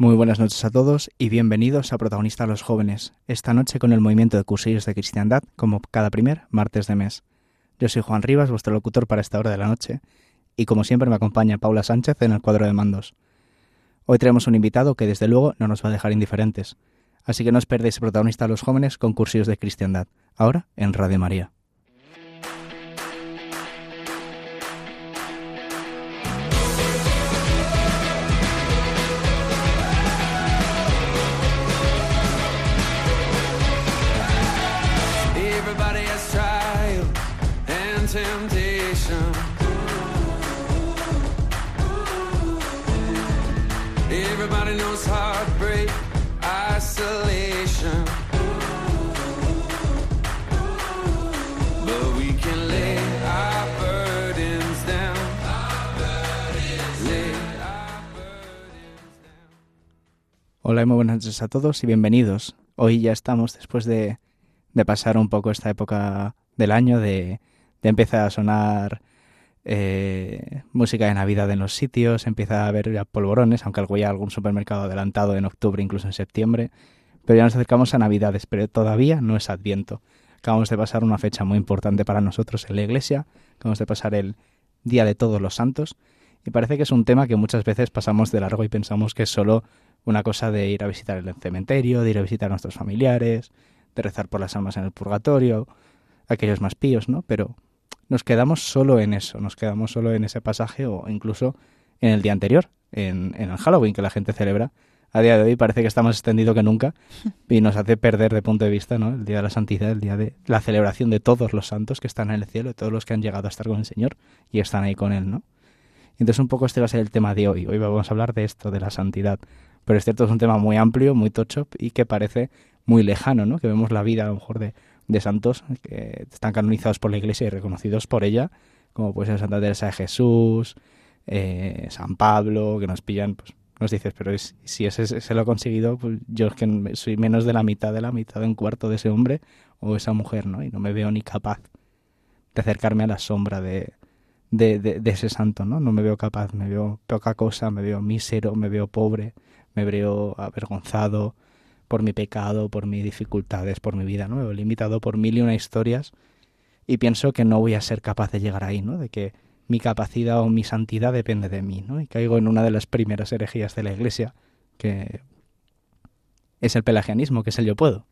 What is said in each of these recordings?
Muy buenas noches a todos y bienvenidos a Protagonistas los Jóvenes, esta noche con el movimiento de cursillos de cristiandad, como cada primer martes de mes. Yo soy Juan Rivas, vuestro locutor para esta hora de la noche, y como siempre me acompaña Paula Sánchez en el cuadro de mandos. Hoy tenemos un invitado que desde luego no nos va a dejar indiferentes, así que no os perdéis Protagonistas los Jóvenes con cursillos de cristiandad, ahora en Radio María. Hola y muy buenas noches a todos y bienvenidos. Hoy ya estamos después de, de pasar un poco esta época del año, de, de empezar a sonar eh, música de Navidad en los sitios, empieza a haber polvorones, aunque algo ya algún supermercado adelantado en octubre, incluso en septiembre. Pero ya nos acercamos a Navidades, pero todavía no es Adviento. Acabamos de pasar una fecha muy importante para nosotros en la Iglesia, acabamos de pasar el Día de Todos los Santos, y parece que es un tema que muchas veces pasamos de largo y pensamos que es solo una cosa de ir a visitar el cementerio, de ir a visitar a nuestros familiares, de rezar por las almas en el purgatorio, aquellos más píos, ¿no? Pero nos quedamos solo en eso, nos quedamos solo en ese pasaje o incluso en el día anterior, en, en el Halloween que la gente celebra. A día de hoy parece que está más extendido que nunca y nos hace perder de punto de vista ¿no? el Día de la Santidad, el Día de la celebración de todos los santos que están en el cielo, de todos los que han llegado a estar con el Señor y están ahí con Él, ¿no? Entonces un poco este va a ser el tema de hoy. Hoy vamos a hablar de esto, de la santidad. Pero es cierto, es un tema muy amplio, muy tocho y que parece muy lejano, ¿no? Que vemos la vida a lo mejor de, de santos que están canonizados por la Iglesia y reconocidos por ella, como puede ser Santa Teresa de Jesús, eh, San Pablo, que nos pillan, pues nos dices, pero si ese se lo ha conseguido, pues yo es que soy menos de la mitad de la mitad de un cuarto de ese hombre o esa mujer, ¿no? Y no me veo ni capaz de acercarme a la sombra de, de, de, ese santo, ¿no? No me veo capaz, me veo poca cosa, me veo mísero, me veo pobre, me veo avergonzado por mi pecado, por mis dificultades, por mi vida, ¿no? Me veo limitado por mil y una historias y pienso que no voy a ser capaz de llegar ahí, ¿no? De que mi capacidad o mi santidad depende de mí, ¿no? Y caigo en una de las primeras herejías de la Iglesia, que es el pelagianismo, que es el yo puedo.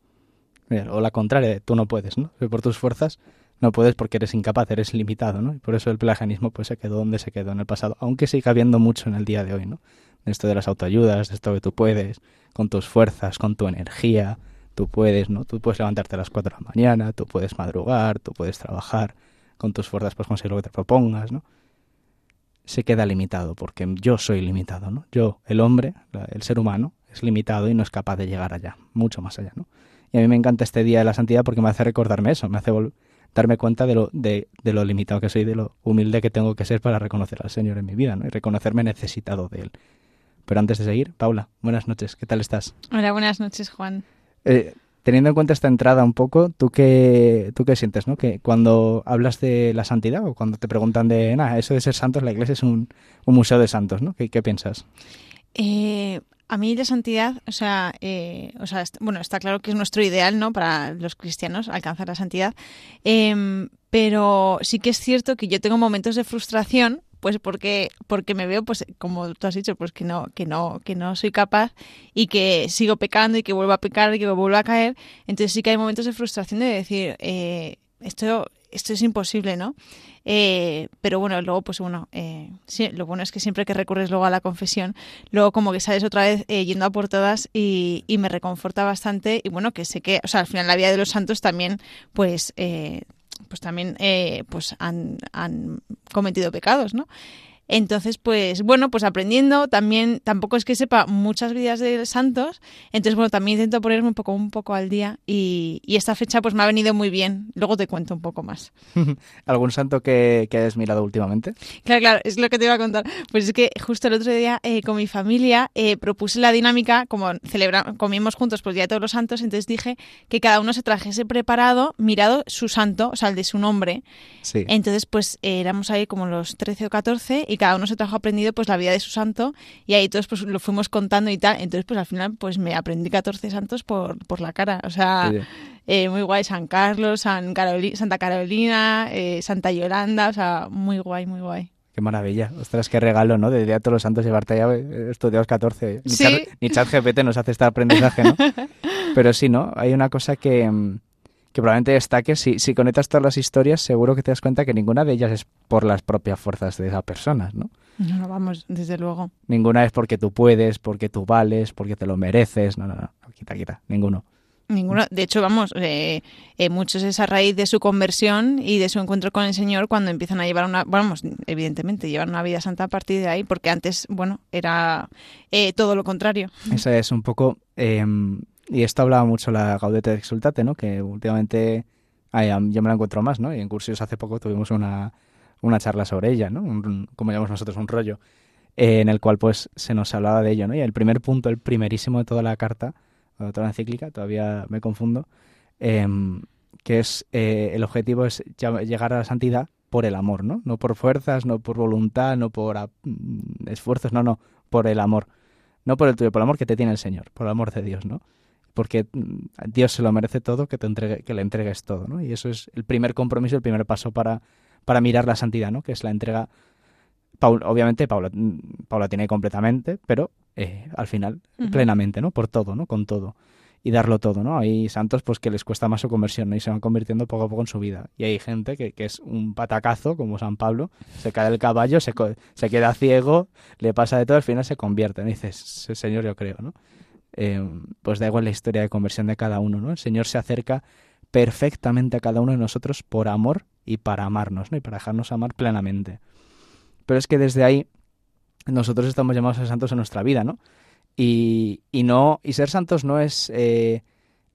O la contraria, tú no puedes, ¿no? Por tus fuerzas no puedes porque eres incapaz, eres limitado, ¿no? Y por eso el pelagianismo pues se quedó donde se quedó en el pasado, aunque sigue habiendo mucho en el día de hoy, ¿no? Esto de las autoayudas, de esto que tú puedes, con tus fuerzas, con tu energía, tú puedes, ¿no? Tú puedes levantarte a las 4 de la mañana, tú puedes madrugar, tú puedes trabajar, con tus fuerzas puedes conseguir lo que te propongas, ¿no? Se queda limitado porque yo soy limitado, ¿no? Yo, el hombre, el ser humano, es limitado y no es capaz de llegar allá, mucho más allá, ¿no? Y a mí me encanta este día de la santidad porque me hace recordarme eso, me hace darme cuenta de lo, de, de, lo limitado que soy, de lo humilde que tengo que ser para reconocer al Señor en mi vida, ¿no? Y reconocerme necesitado de Él. Pero antes de seguir, Paula, buenas noches, ¿qué tal estás? Hola, buenas noches, Juan. Eh, teniendo en cuenta esta entrada un poco, ¿tú qué, tú qué sientes, no? Que cuando hablas de la santidad o cuando te preguntan de, nada, eso de ser santos, la iglesia es un, un museo de santos, ¿no? ¿Qué, piensas? Eh, a mí la santidad, o sea, eh, o sea, bueno, está claro que es nuestro ideal, ¿no? Para los cristianos alcanzar la santidad, eh, pero sí que es cierto que yo tengo momentos de frustración pues porque porque me veo pues como tú has dicho pues que no que no que no soy capaz y que sigo pecando y que vuelvo a pecar y que vuelvo a caer. Entonces sí que hay momentos de frustración de decir eh, esto esto es imposible no eh, pero bueno luego pues bueno eh, sí, lo bueno es que siempre que recurres luego a la confesión luego como que sales otra vez eh, yendo a por todas y, me reconforta bastante y bueno que sé que o sea al final la vida de los santos también pues eh, pues también eh, pues han, han cometido pecados, ¿no? Entonces, pues bueno, pues aprendiendo, también tampoco es que sepa muchas vidas de santos, entonces bueno, también intento ponerme un poco un poco al día y, esta fecha pues me ha venido muy bien. Luego te cuento un poco más. ¿Algún santo que, que, hayas mirado últimamente? Claro, claro, es lo que te iba a contar. Pues es que justo el otro día eh, con mi familia eh, propuse la dinámica, como celebra, comimos juntos Día de Todos los Santos, entonces dije que cada uno se trajese preparado, mirado su santo, o sea, el de su nombre. Sí. Entonces, pues eh, éramos ahí como los 13 o 14 y cada uno se trajo aprendido pues la vida de su santo y ahí todos pues lo fuimos contando y tal. Entonces pues al final pues me aprendí 14 santos por, por la cara. O sea, eh, muy guay. San Carlos, San Santa Carolina, eh, Santa Yolanda, o sea, muy guay, muy guay. Qué maravilla. Ostras, qué regalo, ¿no? De Día a todos los santos llevarte ya eh, estudiados 14. Ni, ¿Sí? ni chat GPT nos hace este aprendizaje, ¿no? Pero sí, ¿no? Hay una cosa que mm, que probablemente destaque, si, si conectas todas las historias, seguro que te das cuenta que ninguna de ellas es por las propias fuerzas de esa persona, ¿no? No, no, vamos, desde luego. Ninguna es porque tú puedes, porque tú vales, porque te lo mereces, no, no, no, quita, quita, ninguno. Ninguno. De hecho, vamos, eh, eh, muchos es a raíz de su conversión y de su encuentro con el Señor cuando empiezan a llevar una, vamos, evidentemente, llevar una vida santa a partir de ahí, porque antes, bueno, era eh, todo lo contrario. Esa es un poco em, y esto hablaba mucho la Gaudete de Exultate, ¿no? Que últimamente yo me la encuentro más, ¿no? Y en cursos hace poco tuvimos una, una charla sobre ella, ¿no? como llamamos nosotros, un rollo, eh, en el cual pues se nos hablaba de ello, ¿no? Y el primer punto, el primerísimo de toda la carta, o de toda la encíclica, todavía me confundo, em, que es eh, el objetivo es llegar a la santidad por el amor, ¿no? No por fuerzas, no por voluntad, no por mm, esfuerzos, no, no, por el amor. No por el tuyo, por el amor que te tiene el Señor, por el amor de Dios, ¿no? Porque mm, Dios se lo merece todo, que, te entregue, que le entregues todo, ¿no? Y eso es el primer compromiso, el primer paso para, para mirar la santidad, ¿no? Que es la entrega, obviamente Paula, mm, Paula tiene completamente, pero eh, al final plenamente, ¿no? Por todo, ¿no? Con todo. Y darlo todo, ¿no? Hay santos pues que les cuesta más su conversión, ¿no? Y se van convirtiendo poco a poco en su vida. Y hay gente que, que es un patacazo, como San Pablo, se cae del caballo, se, se queda ciego, le pasa de todo, al final se convierte, ¿no? Y dices, Señor, yo creo, ¿no? Eh, pues da igual la historia de conversión de cada uno, ¿no? El Señor se acerca perfectamente a cada uno de nosotros por amor y para amarnos, ¿no? Y para dejarnos amar plenamente. Pero es que desde ahí nosotros estamos llamados a ser santos en nuestra vida, ¿no? Y, y no y ser santos no es eh,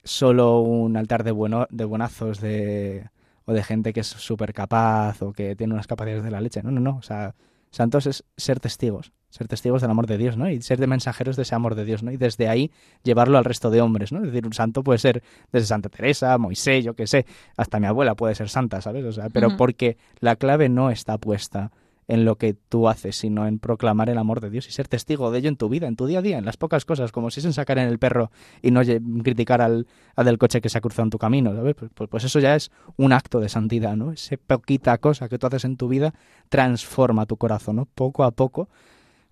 solo un altar de bueno de buenazos de o de gente que es súper capaz o que tiene unas capacidades de la leche. No, no, no. O sea, santos es ser testigos, ser testigos del amor de Dios, ¿no? Y ser de mensajeros de ese amor de Dios, ¿no? Y desde ahí llevarlo al resto de hombres, ¿no? Es decir, un santo puede ser desde Santa Teresa, Moisés, yo qué sé, hasta mi abuela puede ser santa, ¿sabes? O sea, pero porque la clave no está puesta en lo que tú haces, sino en proclamar el amor de Dios y ser testigo de ello en tu vida, en tu día a día, en las pocas cosas, como si es en sacar en el perro y no criticar al, del coche que se ha cruzado en tu camino, ¿sabes? Pues, pues, pues, eso ya es un acto de santidad, ¿no? Esa poquita cosa que tú haces en tu vida transforma tu corazón, ¿no? Poco a poco,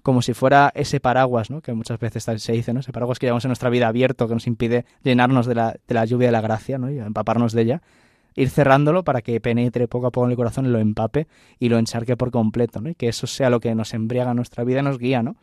como si fuera ese paraguas, ¿no? Que muchas veces se dice, ¿no? Ese paraguas que llevamos en nuestra vida abierto, que nos impide llenarnos de la, de la lluvia de la gracia, ¿no? Y empaparnos de ella ir cerrándolo para que penetre poco a poco en el corazón, y lo empape y lo encharque por completo, ¿no? Y que eso sea lo que nos embriaga nuestra vida y nos guía, ¿no?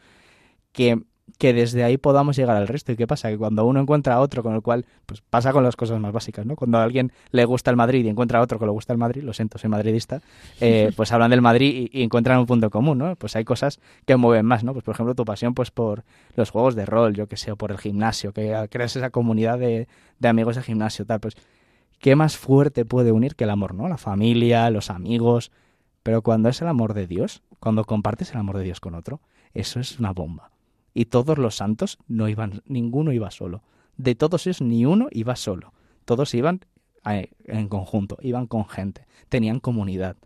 Que, que desde ahí podamos llegar al resto. ¿Y qué pasa? Que cuando uno encuentra a otro con el cual, pues pasa con las cosas más básicas, ¿no? Cuando a alguien le gusta el Madrid y encuentra a otro que le gusta el Madrid, lo siento, soy madridista, eh, pues hablan del Madrid y, encuentran un punto común, ¿no? Pues hay cosas que mueven más, ¿no? Pues por ejemplo tu pasión pues por los juegos de rol, yo que sé, o por el gimnasio, que creas esa comunidad de, de amigos de gimnasio, tal, pues ¿qué más fuerte puede unir que el amor, no? La familia, los amigos. Pero cuando es el amor de Dios, cuando compartes el amor de Dios con otro, eso es una bomba. Y todos los santos no iban, ninguno iba solo. De todos ellos, ni uno iba solo. Todos iban eh, en conjunto, iban con gente, tenían comunidad.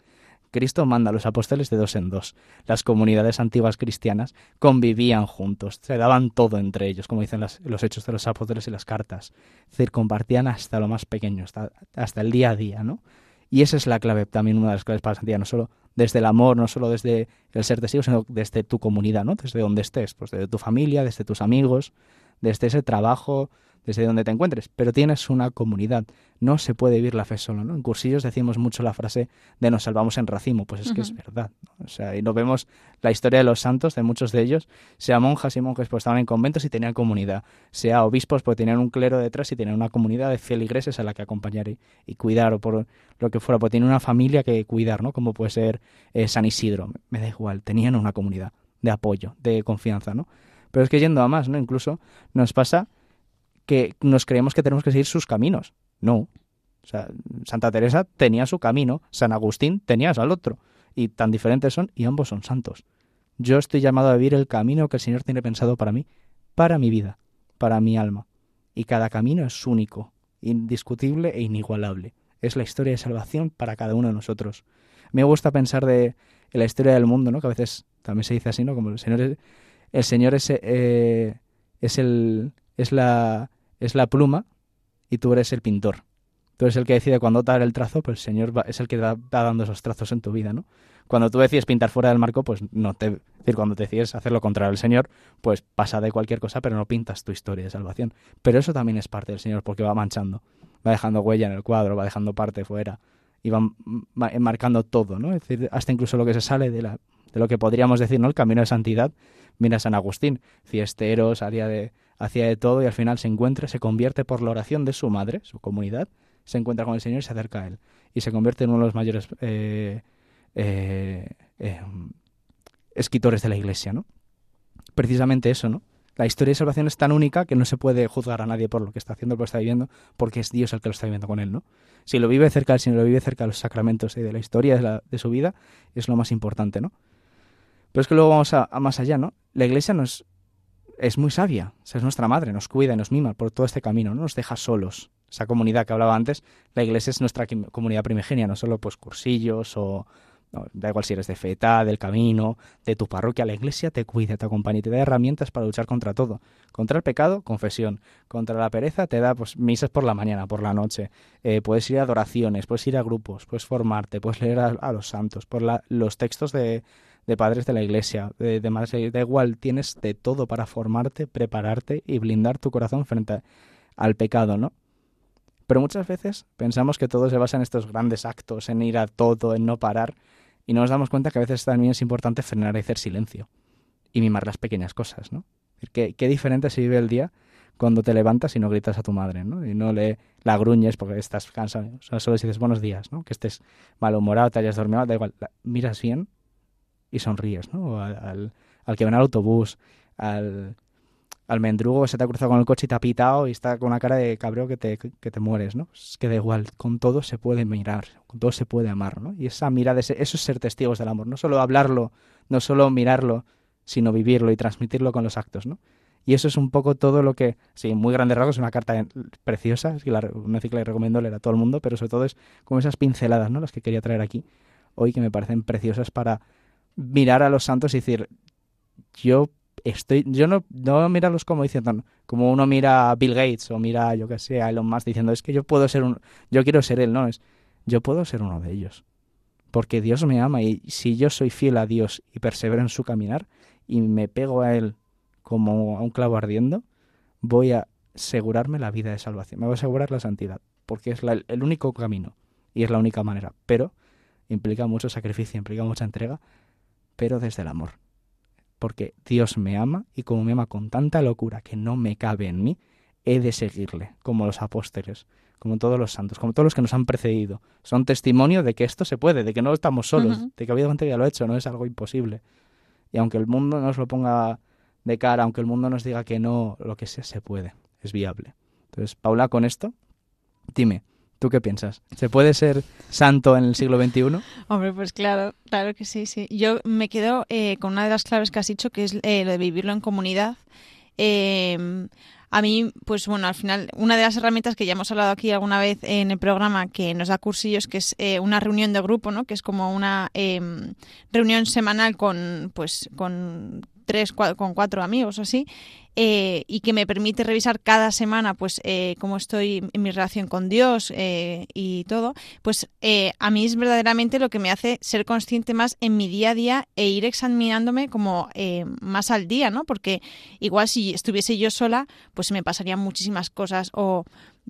Cristo manda a los apóstoles de dos en dos. Las comunidades antiguas cristianas convivían juntos, se daban todo entre ellos, como dicen los hechos de los apóstoles y las cartas. Es compartían hasta lo más pequeño, hasta, el día a día, ¿no? Y esa es la clave, también una de las claves para la santidad, no solo desde el amor, no solo desde el ser testigo, sino desde tu comunidad, ¿no? Desde donde estés, pues desde tu familia, desde tus amigos, desde ese trabajo, desde donde te encuentres, pero tienes una comunidad. No se puede vivir la fe solo, ¿no? En cursillos decimos mucho la frase de nos salvamos en racimo, pues es que es verdad, O sea, y no vemos la historia de los santos, de muchos de ellos, sea monjas y monjes, pues estaban en conventos y tenían comunidad, sea obispos, pues tenían un clero detrás y tenían una comunidad de feligreses a la que acompañar y, cuidar, o por lo que fuera, pues tienen una familia que cuidar, ¿no? Como puede ser eh, San Isidro, me da igual, tenían una comunidad de apoyo, de confianza, ¿no? Pero es que yendo a más, ¿no? Incluso nos pasa que nos creemos que tenemos que seguir sus caminos. No. O sea, Santa Teresa tenía su camino, San Agustín tenía al otro. Y tan diferentes son y ambos son santos. Yo estoy llamado a vivir el camino que el Señor tiene pensado para mí, para mi vida, para mi alma. Y cada camino es único, indiscutible e inigualable. Es la historia de salvación para cada uno de nosotros. Me gusta pensar de la historia del mundo, ¿no? Que a veces también se dice así, ¿no? Como el Señor es, el Señor es, eh, es el, es la, es la pluma y tú eres el pintor. Tú eres el que decide cuándo dar el trazo, pues el Señor es el que va dando esos trazos en tu vida, ¿no? Cuando tú decides pintar fuera del marco, pues no te... Es decir, cuando decides hacer lo contrario al Señor, pues pasa de cualquier cosa, pero no pintas tu historia de salvación. Pero eso también es parte del Señor, porque va manchando, va dejando huella en el cuadro, va dejando parte fuera y va marcando todo, ¿no? Es decir, hasta incluso lo que se sale de, la, de lo que podríamos decir, ¿no? El camino de santidad. Mira San Agustín, fiestero, salía de, hacía de todo y al final se encuentra, se convierte por la oración de su madre, su comunidad, se encuentra con el Señor y se acerca a Él. Y se convierte en uno de los mayores eh, eh, eh, escritores de la Iglesia, ¿no? Precisamente eso, ¿no? La historia de salvación es tan única que no se puede juzgar a nadie por lo que está haciendo, por lo que está viviendo, porque es Dios el que lo está viviendo con él, ¿no? Si lo vive cerca, si lo vive cerca de los sacramentos y de la historia de, su vida, es lo más importante, ¿no? Pero es que luego vamos a, más allá, ¿no? La Iglesia nos, es muy sabia, es nuestra madre, nos cuida y nos mima por todo este camino, no nos deja solos. Esa comunidad que hablaba antes, la iglesia es nuestra comunidad primigenia, no solo pues cursillos o da igual si eres de feta, del camino, de tu parroquia, la iglesia te cuida, te acompaña y te da herramientas para luchar contra todo. Contra el pecado, confesión. Contra la pereza, te da pues misas por la mañana, por la noche. Eh, puedes ir a adoraciones, puedes ir a grupos, puedes formarte, puedes leer a, los santos, por la, los textos de, de padres de la iglesia, de, de madres, da igual, tienes de todo para formarte, prepararte y blindar tu corazón frente al pecado, ¿no? Pero muchas veces pensamos que todo se basa en estos grandes actos, en ir a todo, en no parar, y no nos damos cuenta que a veces también es importante frenar y hacer silencio y mimar las pequeñas cosas, ¿no? Qué, qué diferente se vive el día cuando te levantas y no gritas a tu madre, ¿no? Y no le la gruñes porque estás cansado. O sea, solo dices buenos días, ¿no? Que estés malhumorado, te hayas dormido, da igual. miras bien y sonríes, ¿no? Al, al, que va en el autobús, al, al mendrugo que se te ha cruzado con el coche y te ha pitado y está con una cara de cabreo que te, que te mueres, ¿no? Es que da igual, con todo se puede mirar, con todo se puede amar, ¿no? Y esa mirada, eso es ser testigos del amor, no solo hablarlo, no solo mirarlo, sino vivirlo y transmitirlo con los actos, ¿no? Y eso es un poco todo lo que, sí, muy grande rasgos, es una carta preciosa, es que una cicla le recomiendo leer a todo el mundo, pero sobre todo es como esas pinceladas, ¿no? Las que quería traer aquí hoy, que me parecen preciosas para mirar a los santos y decir, yo estoy, yo no, no mirarlos como diciendo, como uno mira a Bill Gates o mira, yo que sé, a Elon Musk diciendo, es que yo puedo ser un, yo quiero ser él, no, es, yo puedo ser uno de ellos. Porque Dios me ama y si yo soy fiel a Dios y persevero en su caminar y me pego a Él como a un clavo ardiendo, voy a asegurarme la vida de salvación, me voy a asegurar la santidad, porque es el único camino y es la única manera, pero implica mucho sacrificio, implica mucha entrega, pero desde el amor. Porque Dios me ama y como me ama con tanta locura que no me cabe en mí, he de seguirle, como los apóstoles, como todos los santos, como todos los que nos han precedido. Son testimonio de que esto se puede, de que no estamos solos, de que que ya lo ha hecho, no es algo imposible. Y aunque el mundo nos lo ponga de cara, aunque el mundo nos diga que no, lo que sea, se puede, es viable. Entonces, Paula, con esto, dime, ¿Tú qué piensas? ¿Se puede ser santo en el siglo XXI? Hombre, pues claro, claro que sí, sí. Yo me quedo eh, con una de las claves que has dicho, que es eh, lo de vivirlo en comunidad. Eh, a mí, pues bueno, al final, una de las herramientas que ya hemos hablado aquí alguna vez en el programa que nos da cursillos, que es eh, una reunión de grupo, ¿no? Que es como una em, reunión semanal con, pues, con tres, con cuatro amigos o así, eh, y que me permite revisar cada semana pues eh, cómo estoy en mi relación con Dios eh, y todo, pues a mí es verdaderamente lo que me hace ser consciente más en mi día a día e ir examinándome como más al día, ¿no? Porque igual si estuviese yo sola, pues me pasarían muchísimas cosas o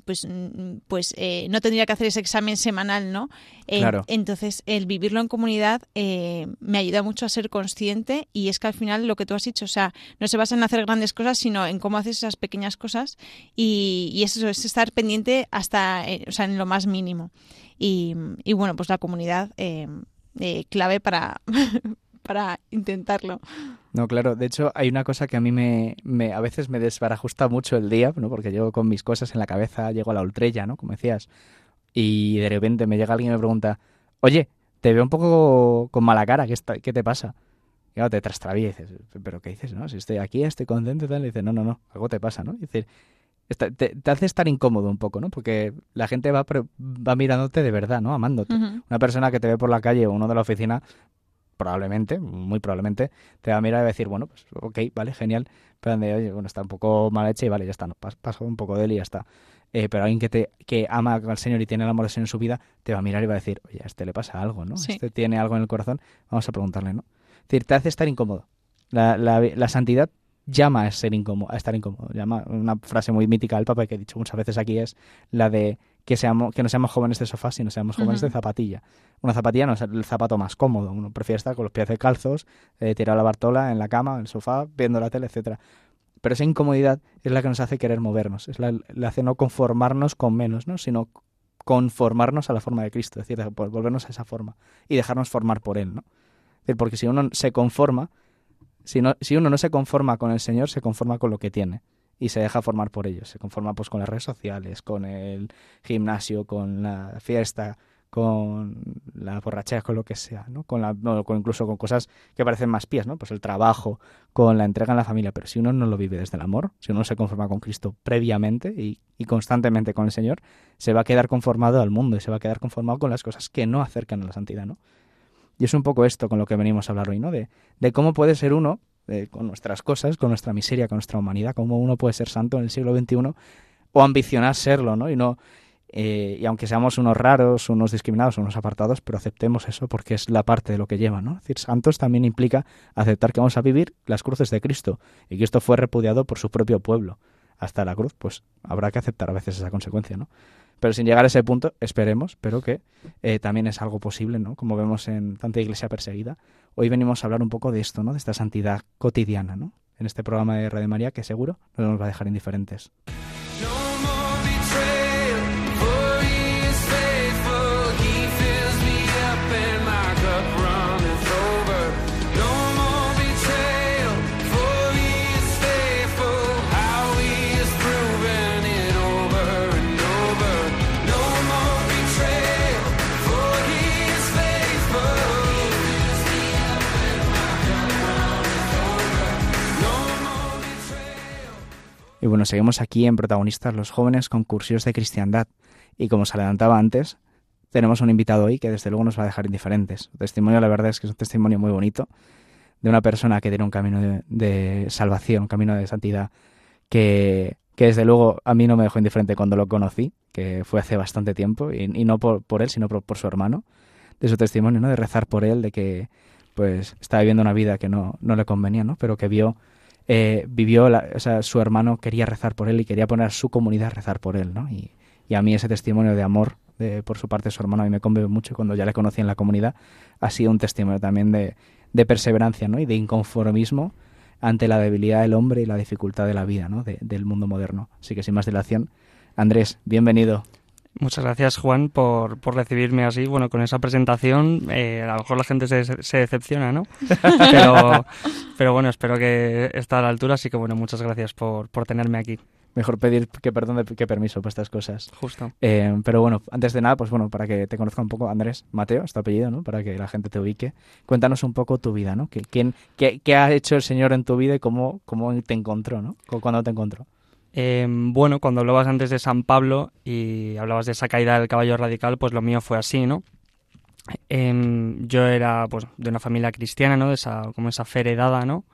pues, mm, pues eh, no tendría que hacer ese examen semanal, ¿no? claro. Entonces, el vivirlo en comunidad eh, me ayuda mucho a ser consciente y es que al final lo que tú has dicho, o sea, no se basa en hacer grandes cosas, sino en cómo haces esas pequeñas cosas y, eso es estar pendiente hasta, eh, o sea, en lo más mínimo. Y, y bueno, pues la comunidad clave para, para intentarlo. No, claro. De hecho, hay una cosa que a mí me, me, a veces me desbarajusta mucho el día, ¿no? Porque yo con mis cosas en la cabeza llego a la ultrella, ¿no? Como decías. Y de repente me llega alguien y me pregunta, oye, te veo un poco con mala cara, ¿qué, está, qué te pasa? Y claro, te trastravía y dices, ¿pero qué dices, no? Si estoy aquí, estoy contento y tal. Y dices, no, no, no, algo te pasa, ¿no? Y te, hace estar incómodo un poco, ¿no? Porque la gente va, va mirándote de verdad, ¿no? Amándote. Una persona que te ve por la calle o uno de la oficina probablemente, muy probablemente, te va a mirar y va a decir, bueno, pues ok, vale, genial, pero de, oye, bueno, está un poco mal hecha y vale, ya está, no, pasó un poco de él y ya está. Eh, pero alguien que te que ama al Señor y tiene el amor del Señor en su vida, te va a mirar y va a decir, oye, a este le pasa algo, ¿no? Este tiene algo en el corazón, vamos a preguntarle, ¿no? Es decir, te hace estar incómodo. La, la, la santidad llama a, ser incómodo, a estar incómodo. Llama, una frase muy mítica del Papa que he dicho muchas veces aquí es la de que, seamos, que no seamos jóvenes de sofá, sino seamos jóvenes de zapatilla. Una zapatilla no es el zapato más cómodo, uno prefiere estar con los pies de calzos, eh, tirado a la bartola en la cama, en el sofá, viendo la tele, etcétera. Pero esa incomodidad es la que nos hace querer movernos, es la, la hace no conformarnos con menos, ¿no? sino conformarnos a la forma de Cristo, es decir, volvernos a esa forma y dejarnos formar por Él. ¿no? porque si uno se conforma, si, no, si uno no se conforma con el Señor, se conforma con lo que tiene y se deja formar por ellos. Se conforma pues con las redes sociales, con el gimnasio, con la fiesta, con la borrachera, con lo que sea, ¿no? Con la, con incluso con cosas que parecen más pies, ¿no? Pues el trabajo, con la entrega en la familia. Pero si uno no lo vive desde el amor, si uno se conforma con Cristo previamente y, y constantemente con el Señor, se va a quedar conformado al mundo y se va a quedar conformado con las cosas que no acercan a la santidad, ¿no? Y es un poco esto con lo que venimos a hablar hoy, ¿no? De, de cómo puede ser uno, con nuestras cosas, con nuestra miseria, con nuestra humanidad, cómo uno puede ser santo en el siglo XXI o ambicionar serlo, ¿no? Y no eh, y aunque seamos unos raros, unos discriminados, unos apartados, pero aceptemos eso porque es la parte de lo que lleva, ¿no? Es decir, santos también implica aceptar que vamos a vivir las cruces de Cristo y que esto fue repudiado por su propio pueblo hasta la cruz, pues habrá que aceptar a veces esa consecuencia, ¿no? Pero sin llegar a ese punto, esperemos, pero que eh, también es algo posible, ¿no? Como vemos en tanta iglesia perseguida. Hoy venimos a hablar un poco de esto, ¿no? De esta santidad cotidiana, ¿no? En este programa de Radio María que seguro no nos va a dejar indiferentes. Y bueno, seguimos aquí en Protagonistas los jóvenes con cursos de cristiandad. Y como se adelantaba antes, tenemos un invitado hoy que desde luego nos va a dejar indiferentes. El testimonio, la verdad es que es un testimonio muy bonito de una persona que tiene un camino de, salvación, un camino de santidad, que, que, desde luego a mí no me dejó indiferente cuando lo conocí, que fue hace bastante tiempo, y, no por, por, él, sino por, por, su hermano, de su testimonio, ¿no? de rezar por él, de que pues estaba viviendo una vida que no, no le convenía, ¿no? pero que vio eh, vivió, o sea, su hermano quería rezar por él y quería poner a su comunidad a rezar por él, ¿no? Y, a mí ese testimonio de amor de, por su parte de su hermano a mí me conmueve mucho cuando ya le conocí en la comunidad ha sido un testimonio también de, de perseverancia, ¿no? Y de inconformismo ante la debilidad del hombre y la dificultad de la vida, ¿no? del mundo moderno. Así que sin más dilación, Andrés, bienvenido. Muchas gracias, Juan, por, por recibirme así. Bueno, con esa presentación, eh, a lo mejor la gente se, se decepciona, ¿no? Pero, pero bueno, espero que esté a la altura, así que bueno, muchas gracias por, por tenerme aquí. Mejor pedir que perdón que permiso para estas cosas. Justo. Eh, pero bueno, antes de nada, pues bueno, para que te conozca un poco, Andrés, Mateo, es tu apellido, ¿no? Para que la gente te ubique. Cuéntanos un poco tu vida, ¿no? ¿Quién, qué, qué ha hecho el Señor en tu vida y cómo, cómo te encontró, ¿no? ¿Cuándo te encontró? Em, bueno, cuando hablabas antes de San Pablo y hablabas de esa caída del caballo radical, pues lo mío fue así, ¿no? Em, yo era pues de una familia cristiana, ¿no? De esa, como esa fe heredada, ¿no?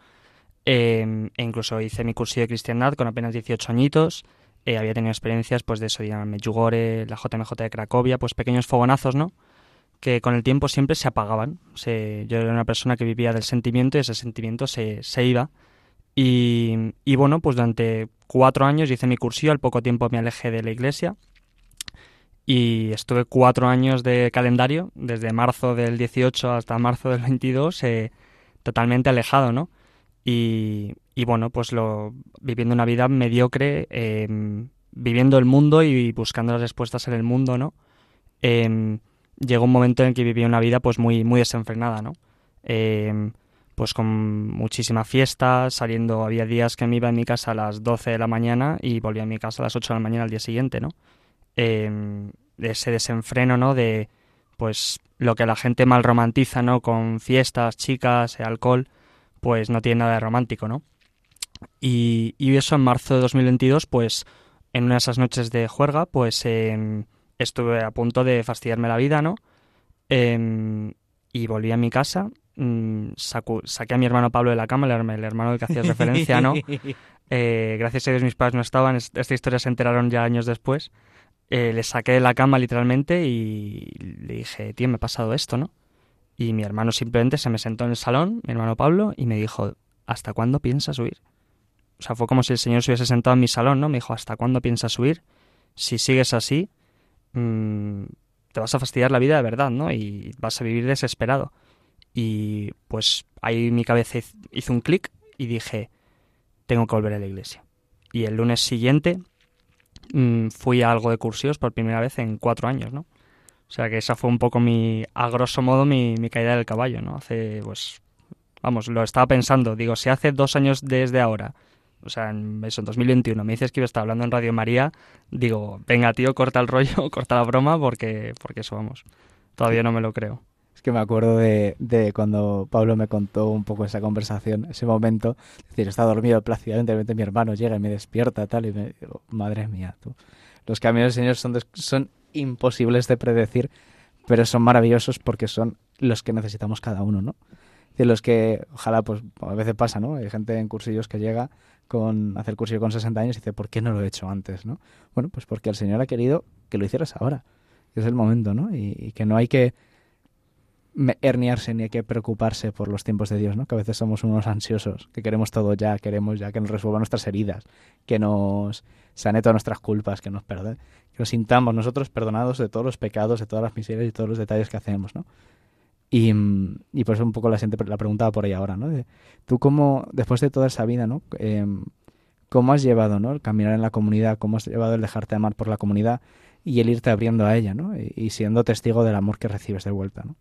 Em, e incluso hice mi cursillo de cristiandad con apenas 18 añitos. Eh, había tenido experiencias pues de eso, de Medjugorje, la JMJ de Cracovia, pues pequeños fogonazos, ¿no? Que con el tiempo siempre se apagaban. Se, yo era una persona que vivía del sentimiento y ese sentimiento se, se iba. Y, y, bueno, pues durante cuatro años hice mi cursillo, al poco tiempo me alejé de la iglesia y estuve cuatro años de calendario, desde marzo del 18 hasta marzo del 22, eh, totalmente alejado, ¿no? Y, bueno, pues lo, viviendo una vida mediocre, eh, viviendo el mundo y buscando las respuestas en el mundo, ¿no? Eh, llegó un momento en el que vivía una vida pues muy, muy desenfrenada, ¿no? Eh, pues con muchísima fiesta, saliendo, había días que me iba a mi casa a las 12 de la mañana y volvía a mi casa a las 8 de la mañana al día siguiente, ¿no? Eh, de ese desenfreno, ¿no? De, pues, lo que la gente mal romantiza, ¿no? Con fiestas, chicas, alcohol, pues no tiene nada de romántico, ¿no? Y, y eso en marzo de 2022, pues, en una de esas noches de juerga, pues eh, estuve a punto de fastidiarme la vida, ¿no? Eh, y volví a mi casa mmm, saqué a mi hermano Pablo de la cama, el, hermano del que hacías referencia, ¿no? Eh, gracias a Dios mis padres no estaban, esta historia se enteraron ya años después. Eh, le saqué de la cama literalmente y le dije, tío, me ha pasado esto, ¿no? Y mi hermano simplemente se me sentó en el salón, mi hermano Pablo, y me dijo, ¿hasta cuándo piensas huir? O sea, fue como si el Señor se hubiese sentado en mi salón, ¿no? Me dijo, ¿hasta cuándo piensas huir? Si sigues así, mmm, te vas a fastidiar la vida de verdad, ¿no? Y vas a vivir desesperado. Y pues ahí mi cabeza hizo un clic y dije, tengo que volver a la iglesia. Y el lunes siguiente mmm, fui a algo de cursos por primera vez en cuatro años, ¿no? O sea que esa fue un poco mi, a grosso modo, mi, mi caída del caballo, ¿no? Hace, pues, vamos, lo estaba pensando. Digo, si hace dos años desde ahora, o sea, en, eso, en 2021, me dices que iba a estar hablando en Radio María, digo, venga, tío, corta el rollo, corta la broma, porque, porque eso, vamos, todavía no me lo creo. Es que me acuerdo de, de, cuando Pablo me contó un poco esa conversación, ese momento. Es decir, estaba dormido plácidamente, de repente mi hermano llega y me despierta, tal, y me digo, madre mía, tú. Los caminos del Señor son, son imposibles de predecir, pero son maravillosos porque son los que necesitamos cada uno, ¿no? Decir, los que, ojalá, pues a veces pasa, ¿no? Hay gente en cursillos que llega con hacer cursillo con 60 años y dice, ¿por qué no lo he hecho antes, no? Bueno, pues porque el Señor ha querido que lo hicieras ahora, que es el momento, ¿no? Y, y que no hay que herniarse ni hay que preocuparse por los tiempos de Dios, ¿no? Que a veces somos unos ansiosos, que queremos todo ya, queremos ya que nos resuelva nuestras heridas, que nos sane todas nuestras culpas, que nos perdone, que nos sintamos nosotros perdonados de todos los pecados, de todas las miserias y todos los detalles que hacemos, ¿no? Y, y por eso un poco la gente la preguntaba por ahí ahora, ¿no? Tú cómo, después de toda esa vida, ¿no? Eh, ¿Cómo has llevado, ¿no? El caminar en la comunidad, cómo has llevado el dejarte amar por la comunidad y el irte abriendo a ella, ¿no? Y, y siendo testigo del amor que recibes de vuelta, ¿no?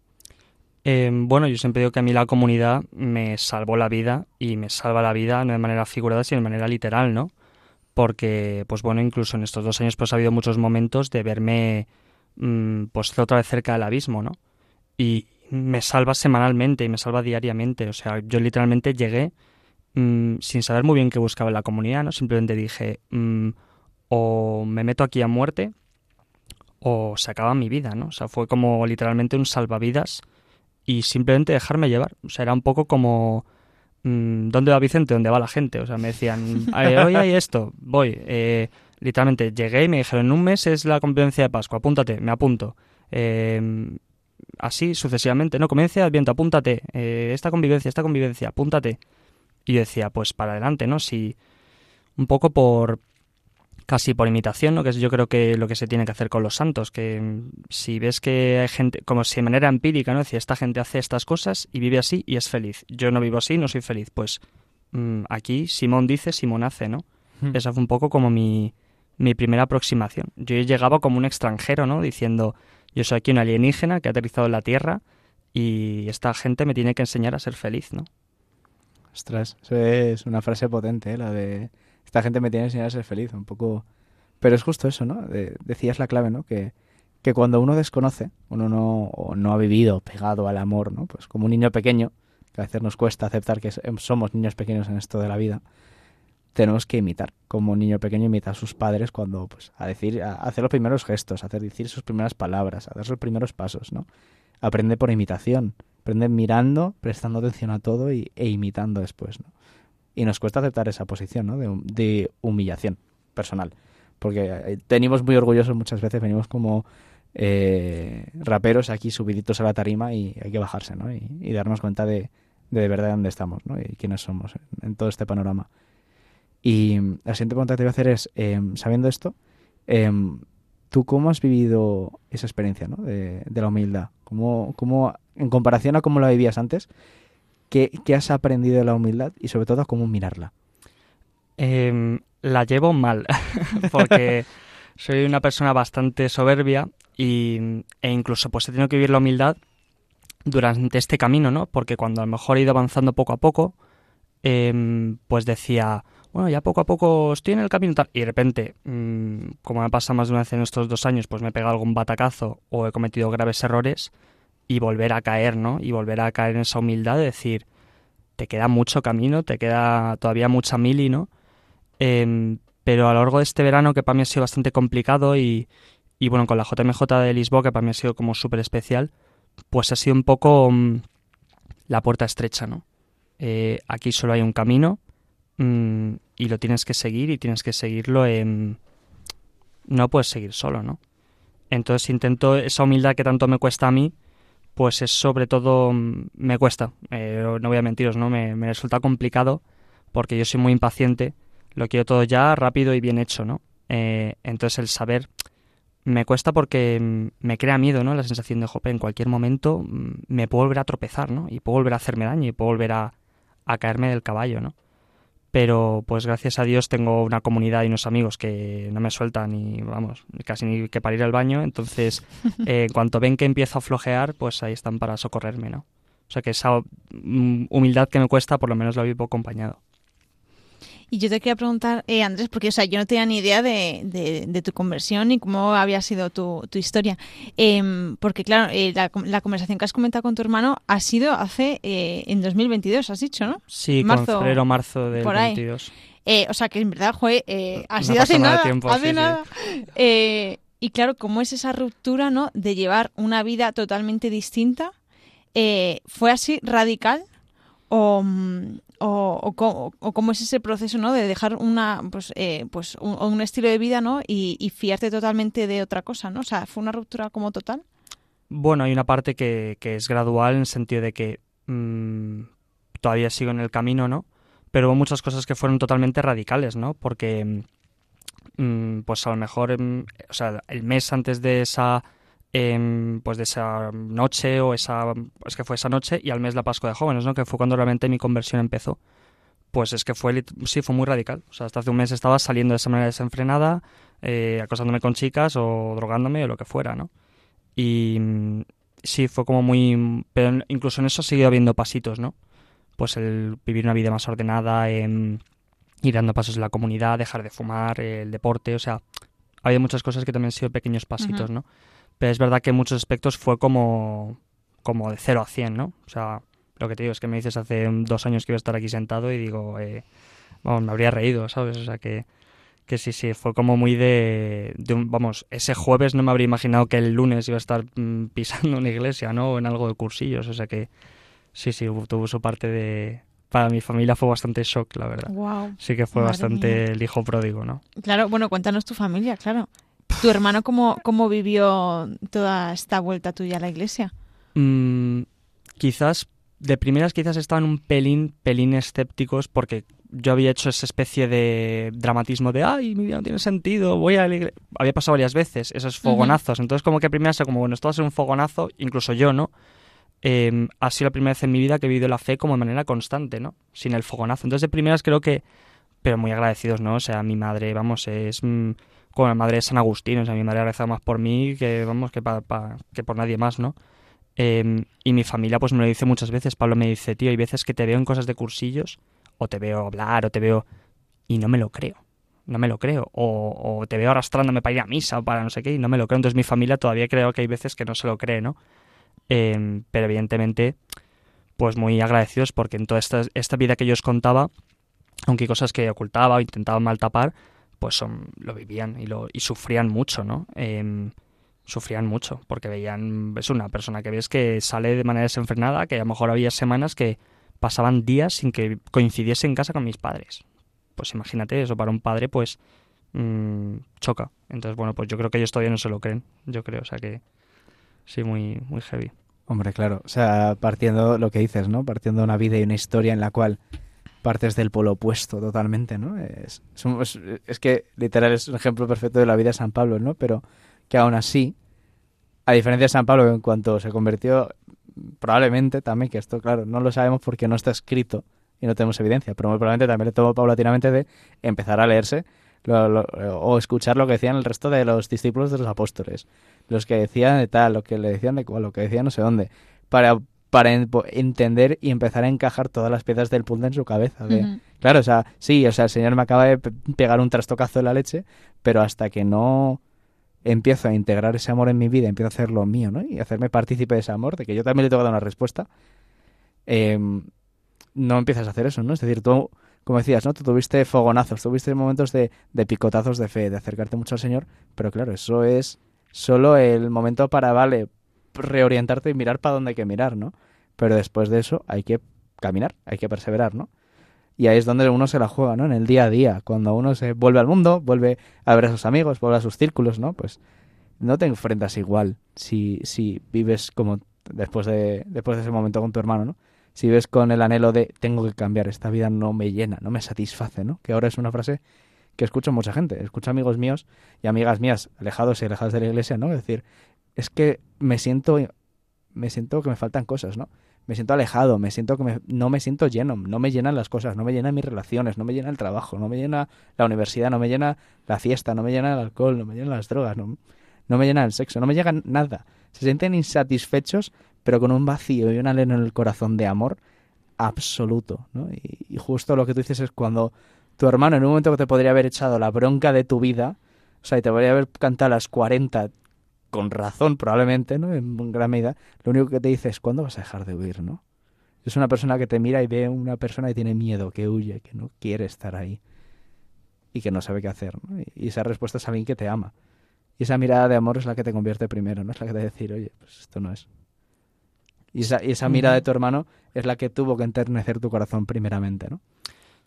Eh, bueno, yo siempre digo que a mí la comunidad me salvó la vida y me salva la vida no de manera figurada, sino de manera literal, ¿no? Porque, pues bueno, incluso en estos dos años pues ha habido muchos momentos de verme mmm, pues otra vez cerca del abismo, ¿no? Y me salva semanalmente y me salva diariamente. O sea, yo literalmente llegué mmm, sin saber muy bien qué buscaba en la comunidad, ¿no? Simplemente dije, mmm, o me meto aquí a muerte o se acaba mi vida, ¿no? O sea, fue como literalmente un salvavidas y simplemente dejarme llevar. O sea, era un poco como... Mmm, ¿Dónde va Vicente? ¿Dónde va la gente? O sea, me decían, hoy hay esto, voy. Eh, literalmente llegué y me dijeron, en un mes es la convivencia de Pascua, apúntate, me apunto. Eh, así sucesivamente, no, convivencia de Adviento, apúntate. Eh, esta convivencia, esta convivencia, apúntate. Y yo decía, pues para adelante, ¿no? Si un poco por, casi por imitación, ¿no? que es yo creo que lo que se tiene que hacer con los santos, que mm, si ves que hay gente, como si de manera empírica, ¿no? Decir, esta gente hace estas cosas y vive así y es feliz. Yo no vivo así, no soy feliz. Pues mmm, aquí Simón dice, Simón hace, ¿no? Hmm. Esa fue un poco como mi, mi primera aproximación. Yo llegaba como un extranjero, ¿no? Diciendo, yo soy aquí un alienígena que ha aterrizado en la Tierra y esta gente me tiene que enseñar a ser feliz, ¿no? Ostras, eso es una frase potente, ¿eh? la de esta gente me tiene que enseñar a ser feliz, un poco... Pero es justo eso, ¿no? De, decías la clave, ¿no? Que, que cuando uno desconoce, uno no, no ha vivido pegado al amor, ¿no? Pues como un niño pequeño, que a veces nos cuesta aceptar que somos niños pequeños en esto de la vida, tenemos que imitar, como un niño pequeño imita a sus padres cuando, pues, a decir, a hacer los primeros gestos, a hacer decir sus primeras palabras, a dar sus primeros pasos, ¿no? Aprende por imitación, aprende mirando, prestando atención a todo y, e imitando después, ¿no? Y nos cuesta aceptar esa posición ¿no? de, de humillación personal. Porque eh, venimos muy orgullosos muchas veces, venimos como eh, raperos aquí subiditos a la tarima y hay que bajarse ¿no? y, y darnos cuenta de, de, de verdad dónde estamos ¿no? y quiénes somos en, todo este panorama. Y la siguiente pregunta que te voy a hacer es, eh, sabiendo esto, eh, ¿tú cómo has vivido esa experiencia ¿no? de, de, la humildad? ¿Cómo, ¿Cómo, en comparación a cómo la vivías antes, qué, qué has aprendido de la humildad y sobre todo cómo mirarla? Eh, la llevo mal, porque soy una persona bastante soberbia y, e incluso pues he tenido que vivir la humildad durante este camino, ¿no? Porque cuando a lo mejor he ido avanzando poco a poco, eh, pues decía, bueno, ya poco a poco estoy en el camino tal, y de repente, mmm, como me ha pasado más de una vez en estos dos años, pues me he pegado algún batacazo o he cometido graves errores y volver a caer, ¿no? Y volver a caer en esa humildad de decir, te queda mucho camino, te queda todavía mucha mili, ¿no? Eh, pero a lo largo de este verano, que para mí ha sido bastante complicado, y, y bueno, con la JMJ de Lisboa, que para mí ha sido como súper especial, pues ha sido un poco um, la puerta estrecha, ¿no? Eh, aquí solo hay un camino um, y lo tienes que seguir y tienes que seguirlo en... No puedes seguir solo, ¿no? Entonces intento esa humildad que tanto me cuesta a mí, pues es sobre todo me cuesta, eh, no voy a mentiros, ¿no? Me, resulta complicado porque yo soy muy impaciente lo quiero todo ya rápido y bien hecho, ¿no? Eh, entonces el saber me cuesta porque me crea miedo, ¿no? La sensación de, jope, en cualquier momento me puedo volver a tropezar, ¿no? Y puedo volver a hacerme daño y puedo volver a, a caerme del caballo, ¿no? Pero pues gracias a Dios tengo una comunidad y unos amigos que no me sueltan ni, vamos, casi ni que para ir al baño. Entonces, eh, en cuanto ven que empiezo a flojear, pues ahí están para socorrerme, ¿no? O sea que esa humildad que me cuesta, por lo menos la vivo acompañado. Y yo te quería preguntar, eh, Andrés, porque o sea, yo no tenía ni idea de, de, de tu conversión y cómo había sido tu, tu historia. Eh, porque, claro, eh, la, la, conversación que has comentado con tu hermano ha sido hace, eh, en 2022, has dicho, ¿no? Sí, marzo, con febrero, marzo del por ahí. 22. o sea, que en verdad, joder, ha sido hace nada, tiempo, hace sí, nada. Sí. y claro, ¿cómo es esa ruptura, no? De llevar una vida totalmente distinta. ¿Fue así radical? O, o, cómo es ese proceso no de dejar una pues eh, pues un, estilo de vida no y, fiarte totalmente de otra cosa no o sea fue una ruptura como total bueno hay una parte que, que es gradual en el sentido de que mmm, todavía sigo en el camino no pero hubo muchas cosas que fueron totalmente radicales no porque mmm, pues a lo mejor o sea el mes antes de esa eh, pues de esa noche o esa es que fue esa noche y al mes la Pascua de jóvenes no que fue cuando realmente mi conversión empezó. Pues es que fue sí fue muy radical. O sea hasta hace un mes estaba saliendo de esa manera desenfrenada eh, acosándome con chicas o drogándome o lo que fuera no y sí fue como muy pero incluso en eso ha seguido habiendo pasitos no pues el vivir una vida más ordenada eh, ir dando pasos en la comunidad dejar de fumar el deporte o sea había muchas cosas que también han sido pequeños pasitos uh -huh. no pero es verdad que en muchos aspectos fue como, como de 0 a 100, ¿no? O sea, lo que te digo es que me dices hace dos años que iba a estar aquí sentado y digo, eh, vamos, me habría reído, ¿sabes? O sea, que, que sí, sí, fue como muy de, de un, vamos, ese jueves no me habría imaginado que el lunes iba a estar mm, pisando una iglesia, ¿no? O en algo de cursillos, o sea que sí, sí, tuvo su parte de... Para mi familia fue bastante shock, la verdad. Wow. Sí que fue bastante mía. el hijo pródigo, ¿no? Claro, bueno, cuéntanos tu familia, claro. ¿Tu hermano cómo, cómo vivió toda esta vuelta tuya a la iglesia? Mm, quizás, de primeras quizás estaban un pelín, pelín escépticos porque yo había hecho esa especie de dramatismo de, ay, mi vida no tiene sentido, voy a la iglesia. Había pasado varias veces esos fogonazos. Uh -huh. Entonces como que primero, como, bueno, esto va a ser un fogonazo, incluso yo, ¿no? Eh, ha sido la primera vez en mi vida que he vivido la fe como de manera constante, ¿no? Sin el fogonazo. Entonces de primeras creo que, pero muy agradecidos, ¿no? O sea, mi madre, vamos, es... Mm, como la madre de San Agustín, o sea, mi madre ha rezado más por mí que, vamos, que, pa, que por nadie más, ¿no? Eh, y mi familia pues me lo dice muchas veces, Pablo me dice, tío, hay veces que te veo en cosas de cursillos, o te veo hablar, o te veo... y no me lo creo, no me lo creo, o, te veo arrastrándome para ir a misa o para no sé qué, y no me lo creo, entonces mi familia todavía creo que hay veces que no se lo cree, ¿no? Eh, pero evidentemente, pues muy agradecidos porque en toda esta, esta vida que yo os contaba, aunque hay cosas que ocultaba o intentaba mal tapar, pues son, lo vivían y, lo, y sufrían mucho, ¿no? Eh, sufrían mucho porque veían, es una persona que ves que sale de manera desenfrenada, que a lo mejor había semanas que pasaban días sin que coincidiese en casa con mis padres. Pues imagínate, eso para un padre, pues mm, choca. Entonces, bueno, pues yo creo que ellos todavía no se lo creen, yo creo, o sea que sí, muy, muy heavy. Hombre, claro, o sea, partiendo lo que dices, ¿no? Partiendo de una vida y una historia en la cual partes del polo opuesto totalmente, ¿no? Es, es, que literal es un ejemplo perfecto de la vida de San Pablo, ¿no? Pero que aún así, a diferencia de San Pablo, en cuanto se convirtió, probablemente también, que esto, claro, no lo sabemos porque no está escrito y no tenemos evidencia, pero muy probablemente también le tomó paulatinamente de empezar a leerse o escuchar lo que decían el resto de los discípulos de los apóstoles, los que decían de tal, lo que le decían de cual, lo que decían no sé dónde, para para entender y empezar a encajar todas las piezas del puzzle en su cabeza. Claro, o sea, sí, o sea, el Señor me acaba de pegar un trastocazo de la leche, pero hasta que no empiezo a integrar ese amor en mi vida, empiezo a hacerlo mío, ¿no? Y hacerme partícipe de ese amor, de que yo también le tengo que dar una respuesta, em, no empiezas a hacer eso, ¿no? Es decir, tú, como decías, ¿no? Tú tuviste fogonazos, tuviste momentos de, de picotazos de fe, de acercarte mucho al Señor, pero claro, eso es solo el momento para, vale, reorientarte y mirar para dónde hay que mirar, ¿no? Pero después de eso hay que caminar, hay que perseverar, ¿no? Y ahí es donde uno se la juega, ¿no? En el día a día, cuando uno se vuelve al mundo, vuelve a ver a sus amigos, vuelve a sus círculos, ¿no? Pues no te enfrentas igual si, si vives como después de, después de ese momento con tu hermano, ¿no? Si vives con el anhelo de tengo que cambiar, esta vida no me llena, no me satisface, ¿no? Que ahora es una frase que escucho mucha gente, escucho amigos míos y amigas mías alejados y alejadas de la iglesia, ¿no? Es decir, es que me siento, me siento que me faltan cosas, ¿no? Me siento alejado, me siento que no me siento lleno, no me llenan las cosas, no me llenan mis relaciones, no me llena el trabajo, no me llena la universidad, no me llena la fiesta, no me llena el alcohol, no me llenan las drogas, no, no me llena el sexo, no me llega nada. Se sienten insatisfechos, pero con un vacío y un aleno en el corazón de amor absoluto, ¿no? Y, y, justo lo que tú dices es cuando tu hermano en un momento que te podría haber echado la bronca de tu vida, o sea, y te podría haber cantado las 40 con razón probablemente, ¿no? En gran medida, lo único que te dice es ¿cuándo vas a dejar de huir, no? Es una persona que te mira y ve una persona que tiene miedo, que huye, que no quiere estar ahí y que no sabe qué hacer, ¿no? Y esa respuesta es alguien que te ama. Y esa mirada de amor es la que te convierte primero, ¿no? Es la que te decir, oye, pues esto no es. Y esa, y esa mirada de tu hermano es la que tuvo que enternecer tu corazón primeramente, ¿no?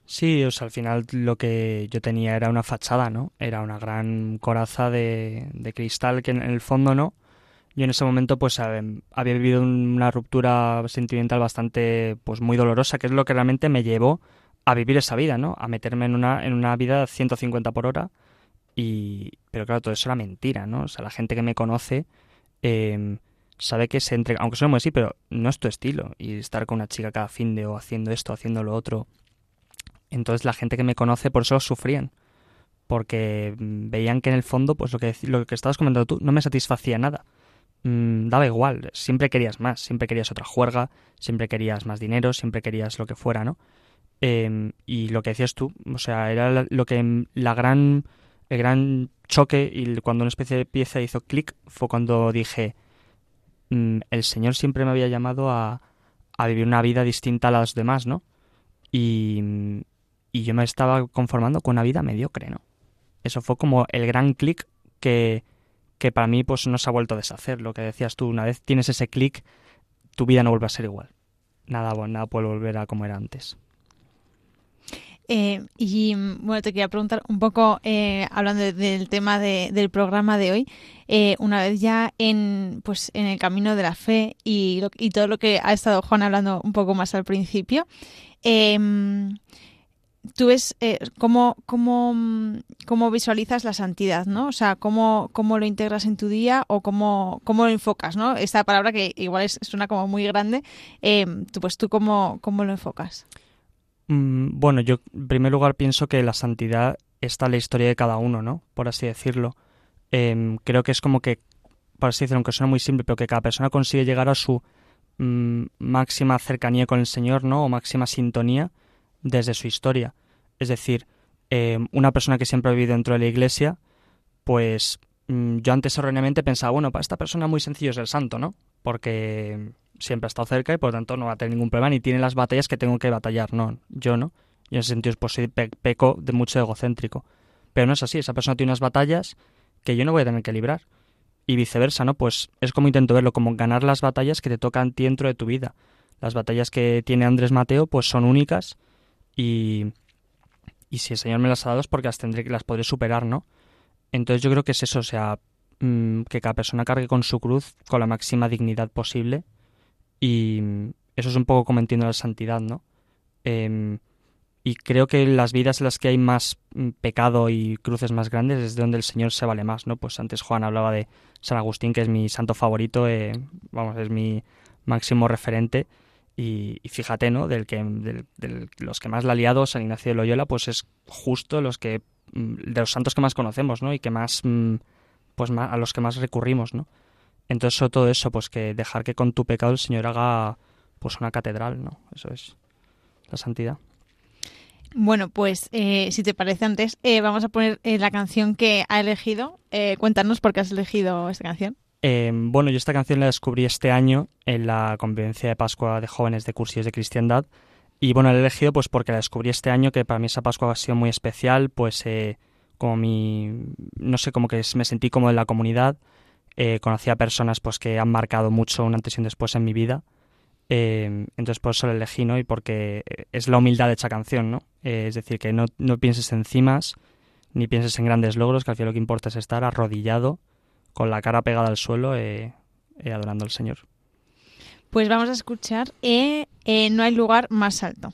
Sí, o sea, al final lo que yo tenía era una fachada, ¿no? Era una gran coraza de, de cristal que en el fondo no. Yo en ese momento pues había vivido una ruptura sentimental bastante pues muy dolorosa, que es lo que realmente me llevó a vivir esa vida, ¿no? A meterme en una, en una vida 150 por hora. Y, pero claro, todo eso era mentira, ¿no? O sea, la gente que me conoce eh, sabe que se entrega, aunque suene muy así, pero no es tu estilo. Y estar con una chica cada fin de o haciendo esto, haciendo lo otro, entonces la gente que me conoce por eso sufrían, porque mm, veían que en el fondo, pues lo que, lo que estabas comentando tú, no me satisfacía nada. Mm, daba igual, siempre querías más, siempre querías otra juerga, siempre querías más dinero, siempre querías lo que fuera, ¿no? Em, y lo que decías tú, o sea, era lo que la gran, el gran choque y cuando una especie de pieza hizo clic fue cuando dije, mm, el Señor siempre me había llamado a, a vivir una vida distinta a las demás, ¿no? Y, y yo me estaba conformando con una vida mediocre, ¿no? Eso fue como el gran clic que, que para mí pues no se ha vuelto a deshacer. Lo que decías tú, una vez tienes ese clic, tu vida no vuelve a ser igual. Nada, nada puede volver a como era antes. Eh, y bueno, te quería preguntar un poco, eh, hablando del tema del programa de hoy, eh, una vez ya en, pues, en el camino de la fe y, y todo lo que ha estado Juan hablando un poco más al principio, eh, tú ves eh, cómo, cómo, cómo, visualizas la santidad, ¿no? O sea, cómo, cómo lo integras en tu día o cómo, cómo lo enfocas, ¿no? Esta palabra que igual es, suena como muy grande, eh, pues tú cómo, cómo lo enfocas. Mm, bueno, yo en primer lugar pienso que la santidad está en la historia de cada uno, ¿no? Por así decirlo. Em, creo que es como que, por así decirlo, aunque suena muy simple, pero que cada persona consigue llegar a su mm, máxima cercanía con el Señor, ¿no? O máxima sintonía desde su historia. Es decir, eh, una persona que siempre ha vivido dentro de la iglesia, pues mm, yo antes erróneamente pensaba, bueno, para esta persona muy sencillo es el santo, ¿no? Porque siempre ha estado cerca y por lo tanto no va a tener ningún problema ni tiene las batallas que tengo que batallar, no, yo no. Y en ese sentido, pues peco de mucho egocéntrico. Pero no es así, esa persona tiene unas batallas que yo no voy a tener que librar. Y viceversa, ¿no? Pues es como intento verlo, como ganar las batallas que te tocan dentro de tu vida las batallas que tiene Andrés Mateo pues son únicas y, y si el Señor me las ha dado es porque las tendré las podré superar, ¿no? Entonces yo creo que es eso, o sea, mm, que cada persona cargue con su cruz con la máxima dignidad posible y eso es un poco como entiendo la santidad, ¿no? Em, y creo que las vidas en las que hay más mm, pecado y cruces más grandes es de donde el Señor se vale más, ¿no? Pues antes Juan hablaba de San Agustín, que es mi santo favorito, eh, vamos, es mi máximo referente. Y, fíjate, ¿no? Del que, los que más la ha liado, San Ignacio de Loyola, pues es justo los que, mm, de los santos que más conocemos, ¿no? Y que más, mm, pues más, a los que más recurrimos, ¿no? Entonces, todo eso, pues que dejar que con tu pecado el Señor haga, pues una catedral, ¿no? Eso es la santidad. Bueno, pues eh, si te parece antes, eh, vamos a poner eh, la canción que ha elegido. cuéntanos por qué has elegido esta canción. Em, bueno, yo esta canción la descubrí este año en la convivencia de Pascua de jóvenes de cursillos de cristiandad. Y bueno, la he elegido pues porque la descubrí este año, que para mí esa Pascua ha sido muy especial, pues como mi, no sé, como que me sentí como en la comunidad, conocí a personas pues que han marcado mucho un antes y un después en mi vida Em, entonces por eso lo elegí, ¿no? Y porque es la humildad de esta canción, ¿no? Eh, es decir, que no, no, pienses en cimas, ni pienses en grandes logros, que al final lo que importa es estar arrodillado, con la cara pegada al suelo, eh, eh, adorando al Señor. Pues vamos a escuchar No hay lugar más alto.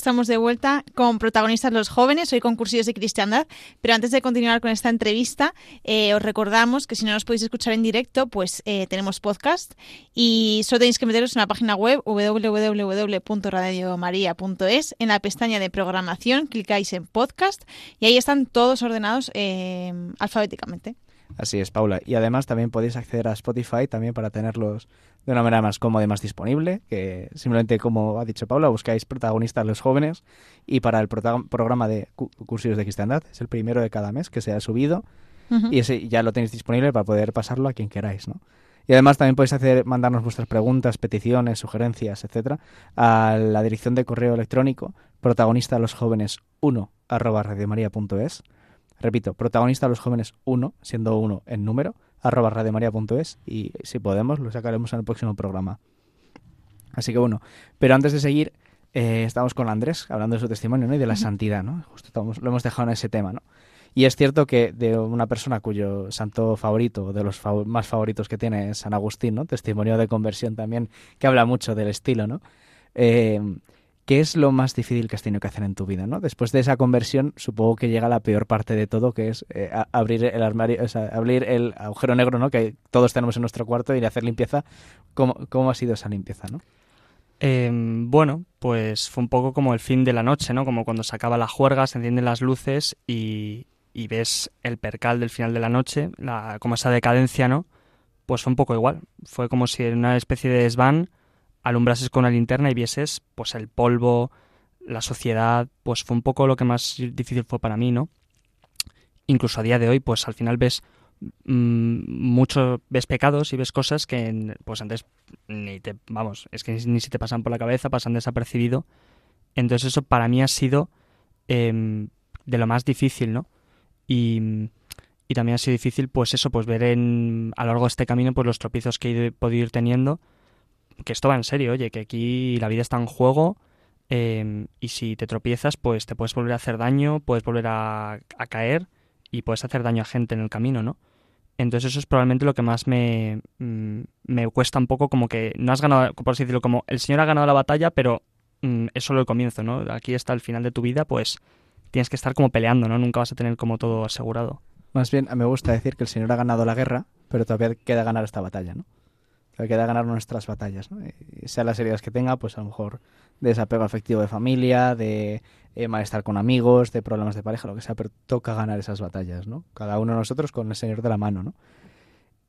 Estamos de vuelta con protagonistas los jóvenes, hoy con cursillos de cristiandad, pero antes de continuar con esta entrevista, eh, os recordamos que si no nos podéis escuchar en directo, pues eh, tenemos podcast y solo tenéis que meteros en la página web www.radiomaria.es, en la pestaña de programación clicáis en podcast y ahí están todos ordenados eh, alfabéticamente. Así es, Paula. Y además también podéis acceder a Spotify también para tenerlos de una manera más cómoda y más disponible, que simplemente, como ha dicho Paula, buscáis protagonistas los jóvenes y para el programa de cursos de cristiandad, es el primero de cada mes que se ha subido y ese ya lo tenéis disponible para poder pasarlo a quien queráis, ¿no? Y además también podéis hacer, mandarnos vuestras preguntas, peticiones, sugerencias, etcétera, a la dirección de correo electrónico protagonista los jóvenes 1 arroba radiomaria.es. Repito, protagonista los jóvenes 1, siendo 1 en número, arroba radiomaria.es y si podemos lo sacaremos en el próximo programa. Así que bueno, pero antes de seguir, eh, estamos con Andrés hablando de su testimonio ¿no? y de la santidad, ¿no? Justo estamos, lo hemos dejado en ese tema, ¿no? Y es cierto que de una persona cuyo santo favorito, de los más favoritos que tiene es San Agustín, ¿no? Testimonio de conversión también, que habla mucho del estilo, ¿no? Eh, ¿Qué es lo más difícil que has tenido que hacer en tu vida? ¿no? Después de esa conversión, supongo que llega la peor parte de todo, que es eh, abrir el armario, o sea, abrir el agujero negro ¿no? que todos tenemos en nuestro cuarto y hacer limpieza. ¿Cómo, cómo ha sido esa limpieza? ¿no? Em, bueno, pues fue un poco como el fin de la noche, ¿no? Como cuando se acaba la juerga, se encienden las luces y, ves el percal del final de la noche, la, como esa decadencia, ¿no? Pues fue un poco igual. Fue como si en una especie de desván alumbrases con una linterna y vieses pues el polvo, la sociedad, pues fue un poco lo que más difícil fue para mí, ¿no? Incluso a día de hoy, pues al final ves mmm, mucho, ves pecados y ves cosas que pues antes ni te, vamos, es que ni, si te pasan por la cabeza, pasan desapercibido. Entonces eso para mí ha sido em, de lo más difícil, ¿no? Y, y también ha sido difícil, pues eso, pues ver en, a lo largo de este camino, pues los tropiezos que he podido ir teniendo, que esto va en serio, oye, que aquí la vida está en juego em, y si te tropiezas, pues te puedes volver a hacer daño, puedes volver a, caer y puedes hacer daño a gente en el camino, ¿no? Entonces eso es probablemente lo que más me, mm, me cuesta un poco, como que no has ganado, por así decirlo, como el Señor ha ganado la batalla, pero mm, es solo el comienzo, ¿no? Aquí está el final de tu vida, pues tienes que estar como peleando, ¿no? Nunca vas a tener como todo asegurado. Más bien, me gusta decir que el Señor ha ganado la guerra, pero todavía queda ganar esta batalla, ¿no? Queda ganar nuestras batallas, ¿no? sean las heridas que tenga, pues a lo mejor de desapego afectivo de familia, de eh, malestar con amigos, de problemas de pareja, lo que sea, pero toca ganar esas batallas, ¿no? Cada uno de nosotros con el Señor de la mano, ¿no?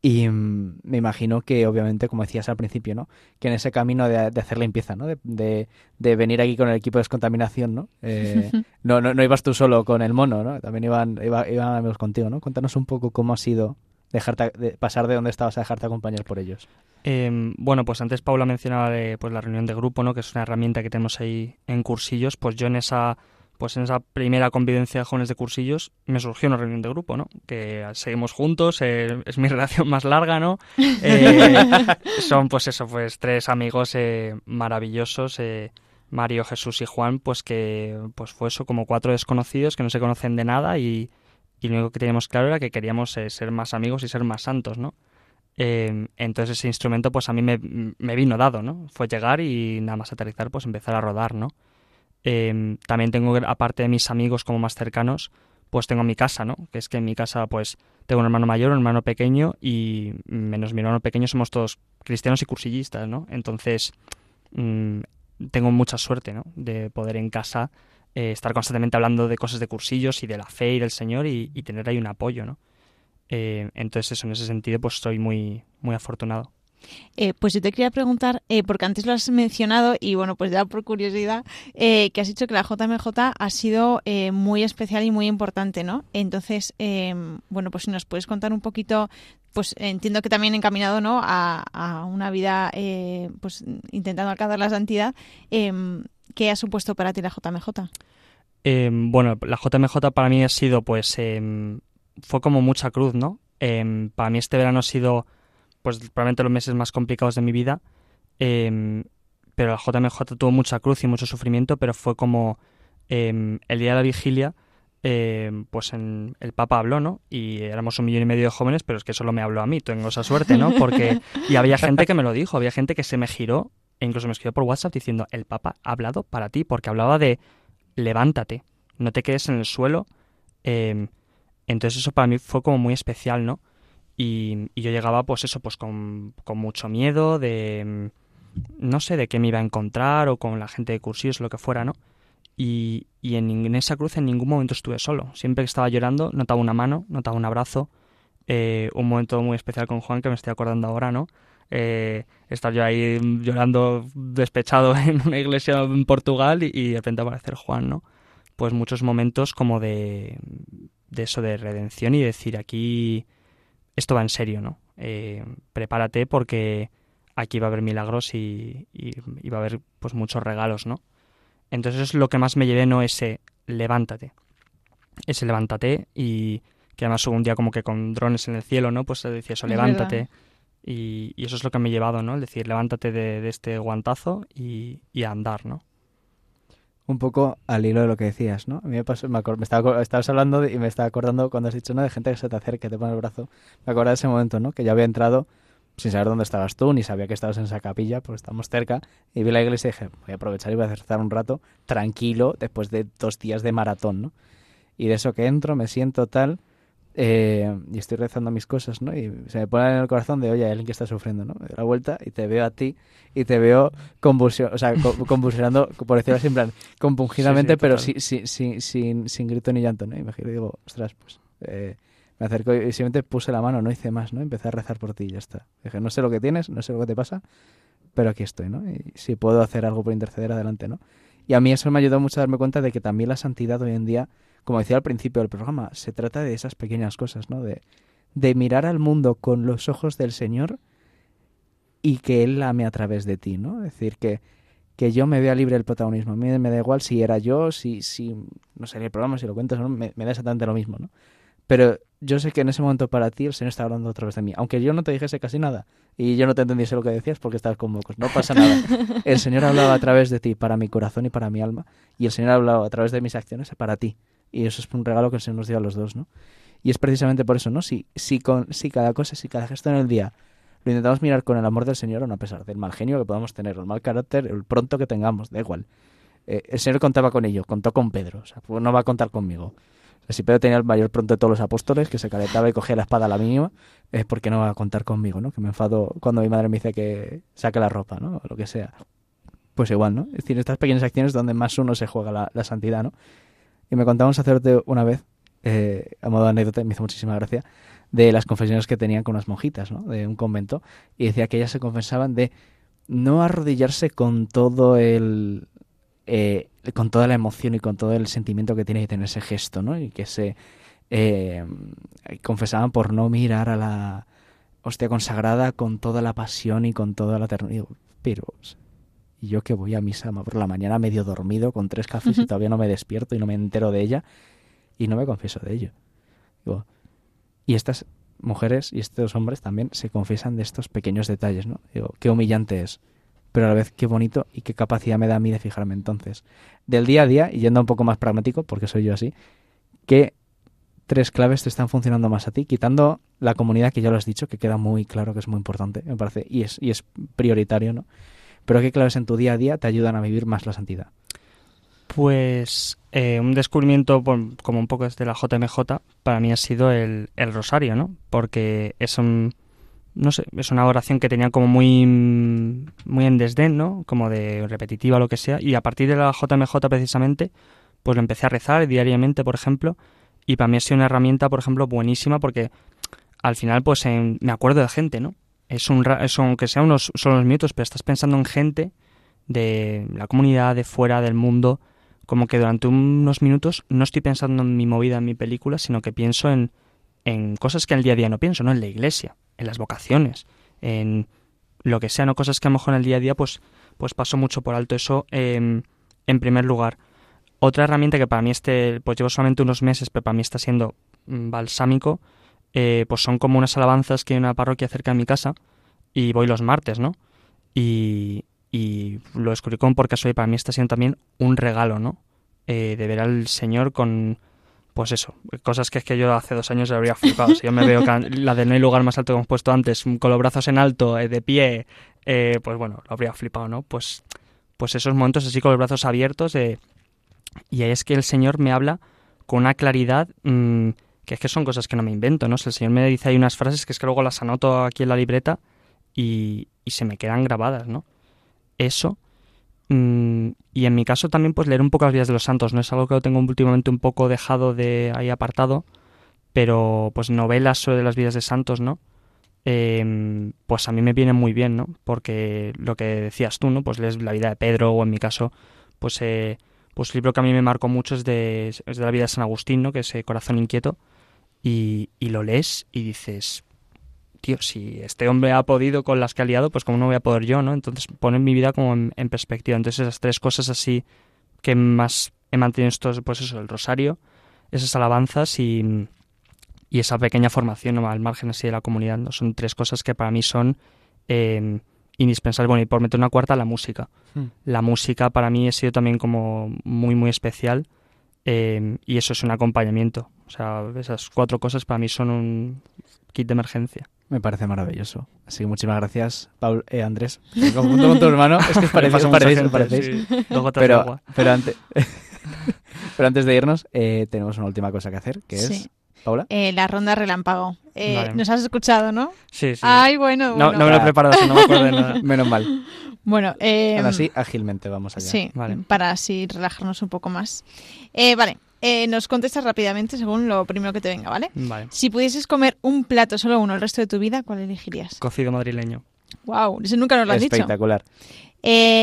Y mm, me imagino que, obviamente, como decías al principio, ¿no? Que en ese camino de, hacer limpieza, ¿no? De, de, venir aquí con el equipo de descontaminación, ¿no? Eh, no, no, no, ibas tú solo con el mono, ¿no? También iban, iban amigos contigo, ¿no? Cuéntanos un poco cómo ha sido dejarte, de pasar de donde estabas a dejarte acompañar por ellos. Em, bueno, pues antes Paula mencionaba de, pues, la reunión de grupo, ¿no? que es una herramienta que tenemos ahí en cursillos. Pues yo en esa, pues en esa primera convivencia de jóvenes de cursillos me surgió una reunión de grupo, ¿no? que seguimos juntos, eh, es mi relación más larga, ¿no? Eh, son pues eso, pues tres amigos eh, maravillosos. Mario, Jesús y Juan, pues que pues fue eso, como cuatro desconocidos que no se conocen de nada y, y lo único que teníamos claro era que queríamos ser más amigos y ser más santos, ¿no? Em, entonces ese instrumento pues a mí me, vino dado, ¿no? Fue llegar y nada más aterrizar pues empezar a rodar, ¿no? Em, también tengo, aparte de mis amigos como más cercanos, pues tengo mi casa, ¿no? Que es que en mi casa pues tengo un hermano mayor, un hermano pequeño y menos mi hermano pequeño somos todos cristianos y cursillistas, ¿no? Entonces mm, tengo mucha suerte, ¿no? De poder en casa eh, estar constantemente hablando de cosas de cursillos y de la fe y del Señor y, y tener ahí un apoyo, ¿no? Eh, entonces, eso, en ese sentido, pues estoy muy, muy afortunado. Eh, pues yo te quería preguntar, eh, porque antes lo has mencionado y bueno, pues ya por curiosidad, que has dicho que la JMJ ha sido muy especial y muy importante, ¿no? Entonces, bueno, pues si nos puedes contar un poquito, pues entiendo que también encaminado, ¿no? A, una vida, pues intentando alcanzar la santidad, ¿qué ha supuesto para ti la JMJ? bueno, la JMJ para mí ha sido, pues, fue como mucha cruz, ¿no? Em, para mí este verano ha sido, pues probablemente los meses más complicados de mi vida, em, pero la JMJ tuvo mucha cruz y mucho sufrimiento, pero fue como em, el día de la vigilia, pues en, el Papa habló, ¿no? Y éramos un millón y medio de jóvenes, pero es que solo me habló a mí, tengo esa suerte, ¿no? Porque, y había gente que me lo dijo, había gente que se me giró e incluso me escribió por WhatsApp diciendo, el Papa ha hablado para ti, porque hablaba de levántate, no te quedes en el suelo. Em, entonces eso para mí fue como muy especial, ¿no? Y, yo llegaba pues eso, pues con, con, mucho miedo de, no sé, de qué me iba a encontrar o con la gente de cursillos, lo que fuera, ¿no? Y, y en, esa cruz en ningún momento estuve solo. Siempre que estaba llorando, notaba una mano, notaba un abrazo. Eh, un momento muy especial con Juan que me estoy acordando ahora, ¿no? Eh, estar yo ahí llorando despechado en una iglesia en Portugal y, y de repente aparecer Juan, ¿no? Pues muchos momentos como de, de eso, de redención y decir aquí esto va en serio, ¿no? Eh, prepárate porque aquí va a haber milagros y, y, va a haber pues muchos regalos, ¿no? Entonces es lo que más me llevé, no ese levántate. Ese levántate y que además hubo un día como que con drones en el cielo, ¿no? Pues decía eso, levántate. Y, y, eso es lo que me he llevado, ¿no? Es decir, levántate de, de este guantazo y, y a andar, ¿no? Un poco al hilo de lo que decías, ¿no? A mí me pasó, me, estaba, estabas hablando y me estaba acordando cuando has dicho, ¿no? De gente que se te acerca, que te pone el brazo. Me acuerdo de ese momento, ¿no? Que ya había entrado sin saber dónde estabas tú, ni sabía que estabas en esa capilla, porque estamos cerca, y vi la iglesia y dije, voy a aprovechar y voy a rezar un rato tranquilo después de dos días de maratón, ¿no? Y de eso que entro, me siento tal, eh, y estoy rezando mis cosas, ¿no? Y se me pone en el corazón de, oye, hay alguien que está sufriendo, ¿no? Me doy la vuelta y te veo a ti y te veo convulsion, o sea, convulsionando, por decirlo así, en plan, compungidamente, pero sí, sí, sí, sin, sin grito ni llanto, ¿no? Y me giro y digo, ostras, pues... Eh, me acerco y simplemente puse la mano, no hice más, ¿no? Empecé a rezar por ti y ya está. Dije, no sé lo que tienes, no sé lo que te pasa, pero aquí estoy, ¿no? Y si puedo hacer algo por interceder, adelante, ¿no? Y a mí eso me ayudó mucho a darme cuenta de que también la santidad hoy en día como decía al principio del programa, se trata de esas pequeñas cosas, ¿no? De, de mirar al mundo con los ojos del Señor y que Él ame a través de ti, ¿no? Es decir, que, que yo me vea libre del protagonismo. A mí me da igual si era yo, si, si no sé, el programa, si lo cuentas o no, me, me, da exactamente lo mismo, ¿no? Pero yo sé que en ese momento para ti el Señor está hablando a través de mí. Aunque yo no te dijese casi nada y yo no te entendiese lo que decías porque estabas con mocos. No pasa nada. El Señor hablaba a través de ti para mi corazón y para mi alma. Y el Señor ha hablado a través de mis acciones para ti. Y eso es un regalo que el Señor nos dio a los dos, ¿no? Y es precisamente por eso, ¿no? Si, si, con, si cada cosa, si cada gesto en el día lo intentamos mirar con el amor del Señor, no a pesar del mal genio que podamos tener, el mal carácter, el pronto que tengamos, da igual. Eh, el Señor contaba con ello, contó con Pedro, pues no va a contar conmigo. si Pedro tenía el mayor pronto de todos los apóstoles, que se calentaba y cogía la espada a la mínima, es porque no va a contar conmigo, ¿no? Que me enfado cuando mi madre me dice que saque la ropa, ¿no? O lo que sea. Pues igual, ¿no? Es decir, estas pequeñas acciones donde más uno se juega la, la santidad, ¿no? Y me contaba un sacerdote una vez, eh, a modo de anécdota, me hizo muchísima gracia, de las confesiones que tenían con unas monjitas, ¿no? De un convento. Y decía que ellas se confesaban de no arrodillarse con todo el... Eh, con toda la emoción y con todo el sentimiento que tiene que tener ese gesto, ¿no? Y que se eh, confesaban por no mirar a la hostia consagrada con toda la pasión y con toda la ternura. Pero y yo que voy a misa por la mañana medio dormido con tres cafés y todavía no me despierto y no me entero de ella y no me confieso de ello. Digo, y estas mujeres y estos hombres también se confiesan de estos pequeños detalles, ¿no? Digo, qué humillante es, pero a la vez qué bonito y qué capacidad me da a mí de fijarme entonces. Del día a día, y yendo un poco más pragmático, porque soy yo así, ¿qué tres claves te están funcionando más a ti? Quitando la comunidad, que ya lo has dicho, que queda muy claro que es muy importante, me parece, y es, y es prioritario, ¿no? Pero ¿qué claves en tu día a día te ayudan a vivir más la santidad? Pues eh, un descubrimiento como un poco desde la JMJ para mí ha sido el, rosario, ¿no? Porque es un, no sé, es una oración que tenía como muy, muy en desdén, ¿no? Como de repetitiva lo que sea. Y a partir de la JMJ precisamente, pues lo empecé a rezar diariamente, por ejemplo. Y para mí ha sido una herramienta, por ejemplo, buenísima porque al final, pues me acuerdo de gente, ¿no? Es un aunque sean unos solo unos minutos, pero estás pensando en gente de la comunidad, de fuera del mundo, como que durante unos minutos no estoy pensando en mi movida, en mi película, sino que pienso en, en cosas que en el día a día no pienso, ¿no? En la iglesia, en las vocaciones, en lo que sea, ¿no? Cosas que a lo mejor en el día a día pues, pues paso mucho por alto. Eso em, en primer lugar. Otra herramienta que para mí este, pues llevo solamente unos meses, pero para mí está siendo mm, balsámico, eh, pues son como unas alabanzas que hay una parroquia cerca de mi casa y voy los martes, ¿no? Y, y lo descubrí con porque soy para mí está siendo también un regalo, ¿no? Eh, de ver al Señor con, pues eso, cosas que es que yo hace dos años le habría flipado. Si yo me veo la de no hay lugar más alto que hemos puesto antes, con los brazos en alto, eh, de pie, pues bueno, lo habría flipado, ¿no? Pues, pues esos momentos así con los brazos abiertos. Y es que el Señor me habla con una claridad mm, que es que son cosas que no me invento, ¿no? O sea, el Señor me dice hay unas frases que es que luego las anoto aquí en la libreta y, y se me quedan grabadas, ¿no? Eso. mm, y en mi caso también pues leer un poco las vidas de los santos, ¿no? Es algo que tengo últimamente un poco dejado de ahí apartado, pero pues novelas sobre las vidas de santos, ¿no? eh, pues a mí me viene muy bien, ¿no? Porque lo que decías tú, ¿no? Pues lees la vida de Pedro o en mi caso, pues, eh, pues el libro que a mí me marcó mucho es de, es de la vida de San Agustín, ¿no? Que es eh, Corazón Inquieto. Y, y lo lees y dices, tío, si este hombre ha podido con las que ha liado, pues cómo no voy a poder yo, ¿no? Entonces pone mi vida como en, en perspectiva. Entonces esas tres cosas así que más he mantenido estos, pues eso, el rosario, esas alabanzas y, y esa pequeña formación ¿no? al margen así de la comunidad, ¿no? Son tres cosas que para mí son eh, indispensables. Bueno, y por meter una cuarta, la música. Hmm. La música para mí ha sido también como muy, muy especial eh, y eso es un acompañamiento. O sea, esas cuatro cosas para mí son un kit de emergencia. Me parece maravilloso. Así que muchísimas gracias, Paul, eh, Andrés. Confundo con tu hermano. Es que os parecéis, os parecéis, os parecéis. sí. Dos gotas de Pero, agua. pero, antes, pero antes de irnos, eh, tenemos una última cosa que hacer, que es, Sí. Paula. Eh, la ronda relámpago. Eh, Vale. Nos has escuchado, ¿no? Sí, sí. Ay, bueno, no, bueno. no me lo he preparado, no me acuerdo de nada. Menos mal. Bueno, eh, Ahora sí, ágilmente vamos allá. Sí, Vale. para así relajarnos un poco más. Eh, vale, eh, nos contestas rápidamente según lo primero que te venga, ¿vale? Vale. Si pudieses comer un plato, solo uno, el resto de tu vida, ¿cuál elegirías? Cocido madrileño. Wow, eso nunca nos lo has dicho. Espectacular.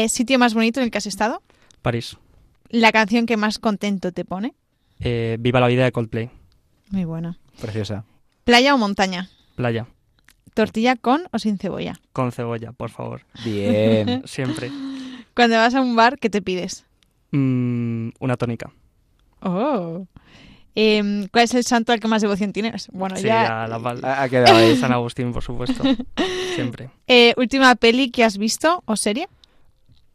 ¿Sitio más bonito en el que has estado? París. ¿La canción que más contento te pone? Viva la vida de Coldplay. Muy buena. Preciosa. ¿Playa o montaña? Playa. ¿Tortilla con o sin cebolla? Con cebolla, por favor. Bien. Siempre. Cuando vas a un bar, ¿qué te pides? Mm, una tónica. Oh. Em, ¿Cuál es el santo al que más devoción tienes? Bueno, Sí, ya. a la val- Ha ha quedado ahí. San Agustín, por supuesto. Siempre. Eh, ¿Última peli que has visto o serie?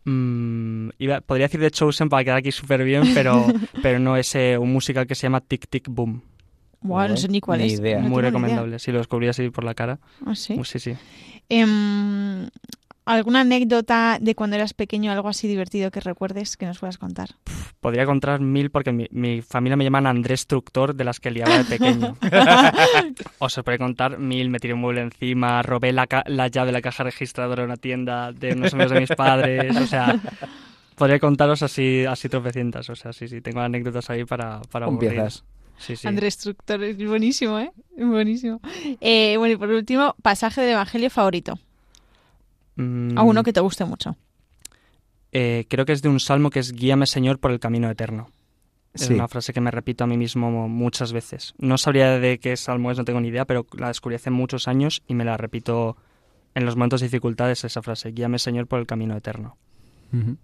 Mm, iba- podría decir de Chosen para quedar aquí súper bien, pero, pero no es eh, un musical que se llama Tic Tic Boom. No sé ni cuál Ni es. idea. No Muy idea. recomendable. Si lo descubrí así por la cara. Ah, ¿sí? Uh, sí, sí. Em, ¿Alguna anécdota de cuando eras pequeño, algo así divertido que recuerdes que nos puedas contar? Podría contar mil porque mi, mi familia me llaman Andrés Tructor de las que liaba de pequeño. Os podría contar mil, me tiré un mueble encima, robé la, ca- la llave de la caja registradora de una tienda de unos amigos de mis padres, o sea, podría contaros así, así tropecientas, o sea, sí, sí, tengo anécdotas ahí para, para aburrir. piezas. Sí, sí. Andrés Structor, es buenísimo, ¿eh? Buenísimo. Eh, bueno, y por último, pasaje del Evangelio favorito. Mm, A uno que te guste mucho. eh, creo que es de un salmo que es Guíame Señor por el camino eterno. Es Sí. una frase que me repito a mí mismo muchas veces. No sabría de qué salmo es, no tengo ni idea, pero la descubrí hace muchos años y me la repito en los momentos de dificultades esa frase. Guíame Señor por el camino eterno. Ujú.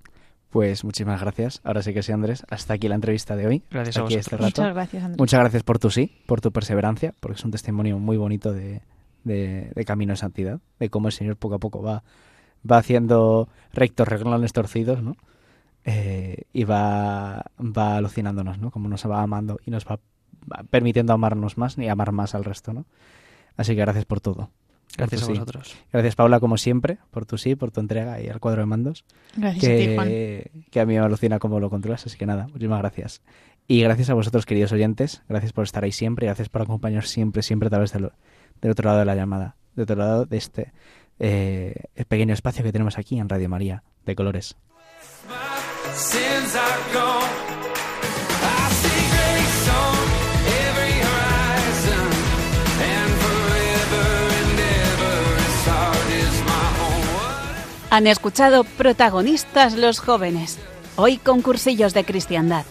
Pues muchísimas gracias. Ahora sí que sí, Andrés. Hasta aquí la entrevista de hoy. Gracias Hasta a aquí vosotros. este rato. Muchas gracias, Andrés. Muchas gracias por tu sí, por tu perseverancia, porque es un testimonio muy bonito de, de- de camino de santidad, de cómo el Señor poco a poco va, va haciendo rectos renglones torcidos, ¿no? Eh, y va, va alucinándonos, ¿no? Como nos va amando y nos va, va permitiendo amarnos más y amar más al resto, ¿no? Así que gracias por todo. Gracias a sí. vosotros. Gracias, Paula, como siempre, por tu sí, por tu entrega y al cuadro de mandos Gracias a ti, Juan. que, que a mí me alucina cómo lo controlas, así que nada, muchísimas gracias. Y gracias a vosotros, queridos oyentes, gracias por estar ahí siempre, y gracias por acompañarnos siempre, siempre a través del, del otro lado de la llamada, del otro lado de este eh, el pequeño espacio que tenemos aquí en Radio María, de colores. Han escuchado protagonistas los jóvenes, hoy con cursillos de cristiandad.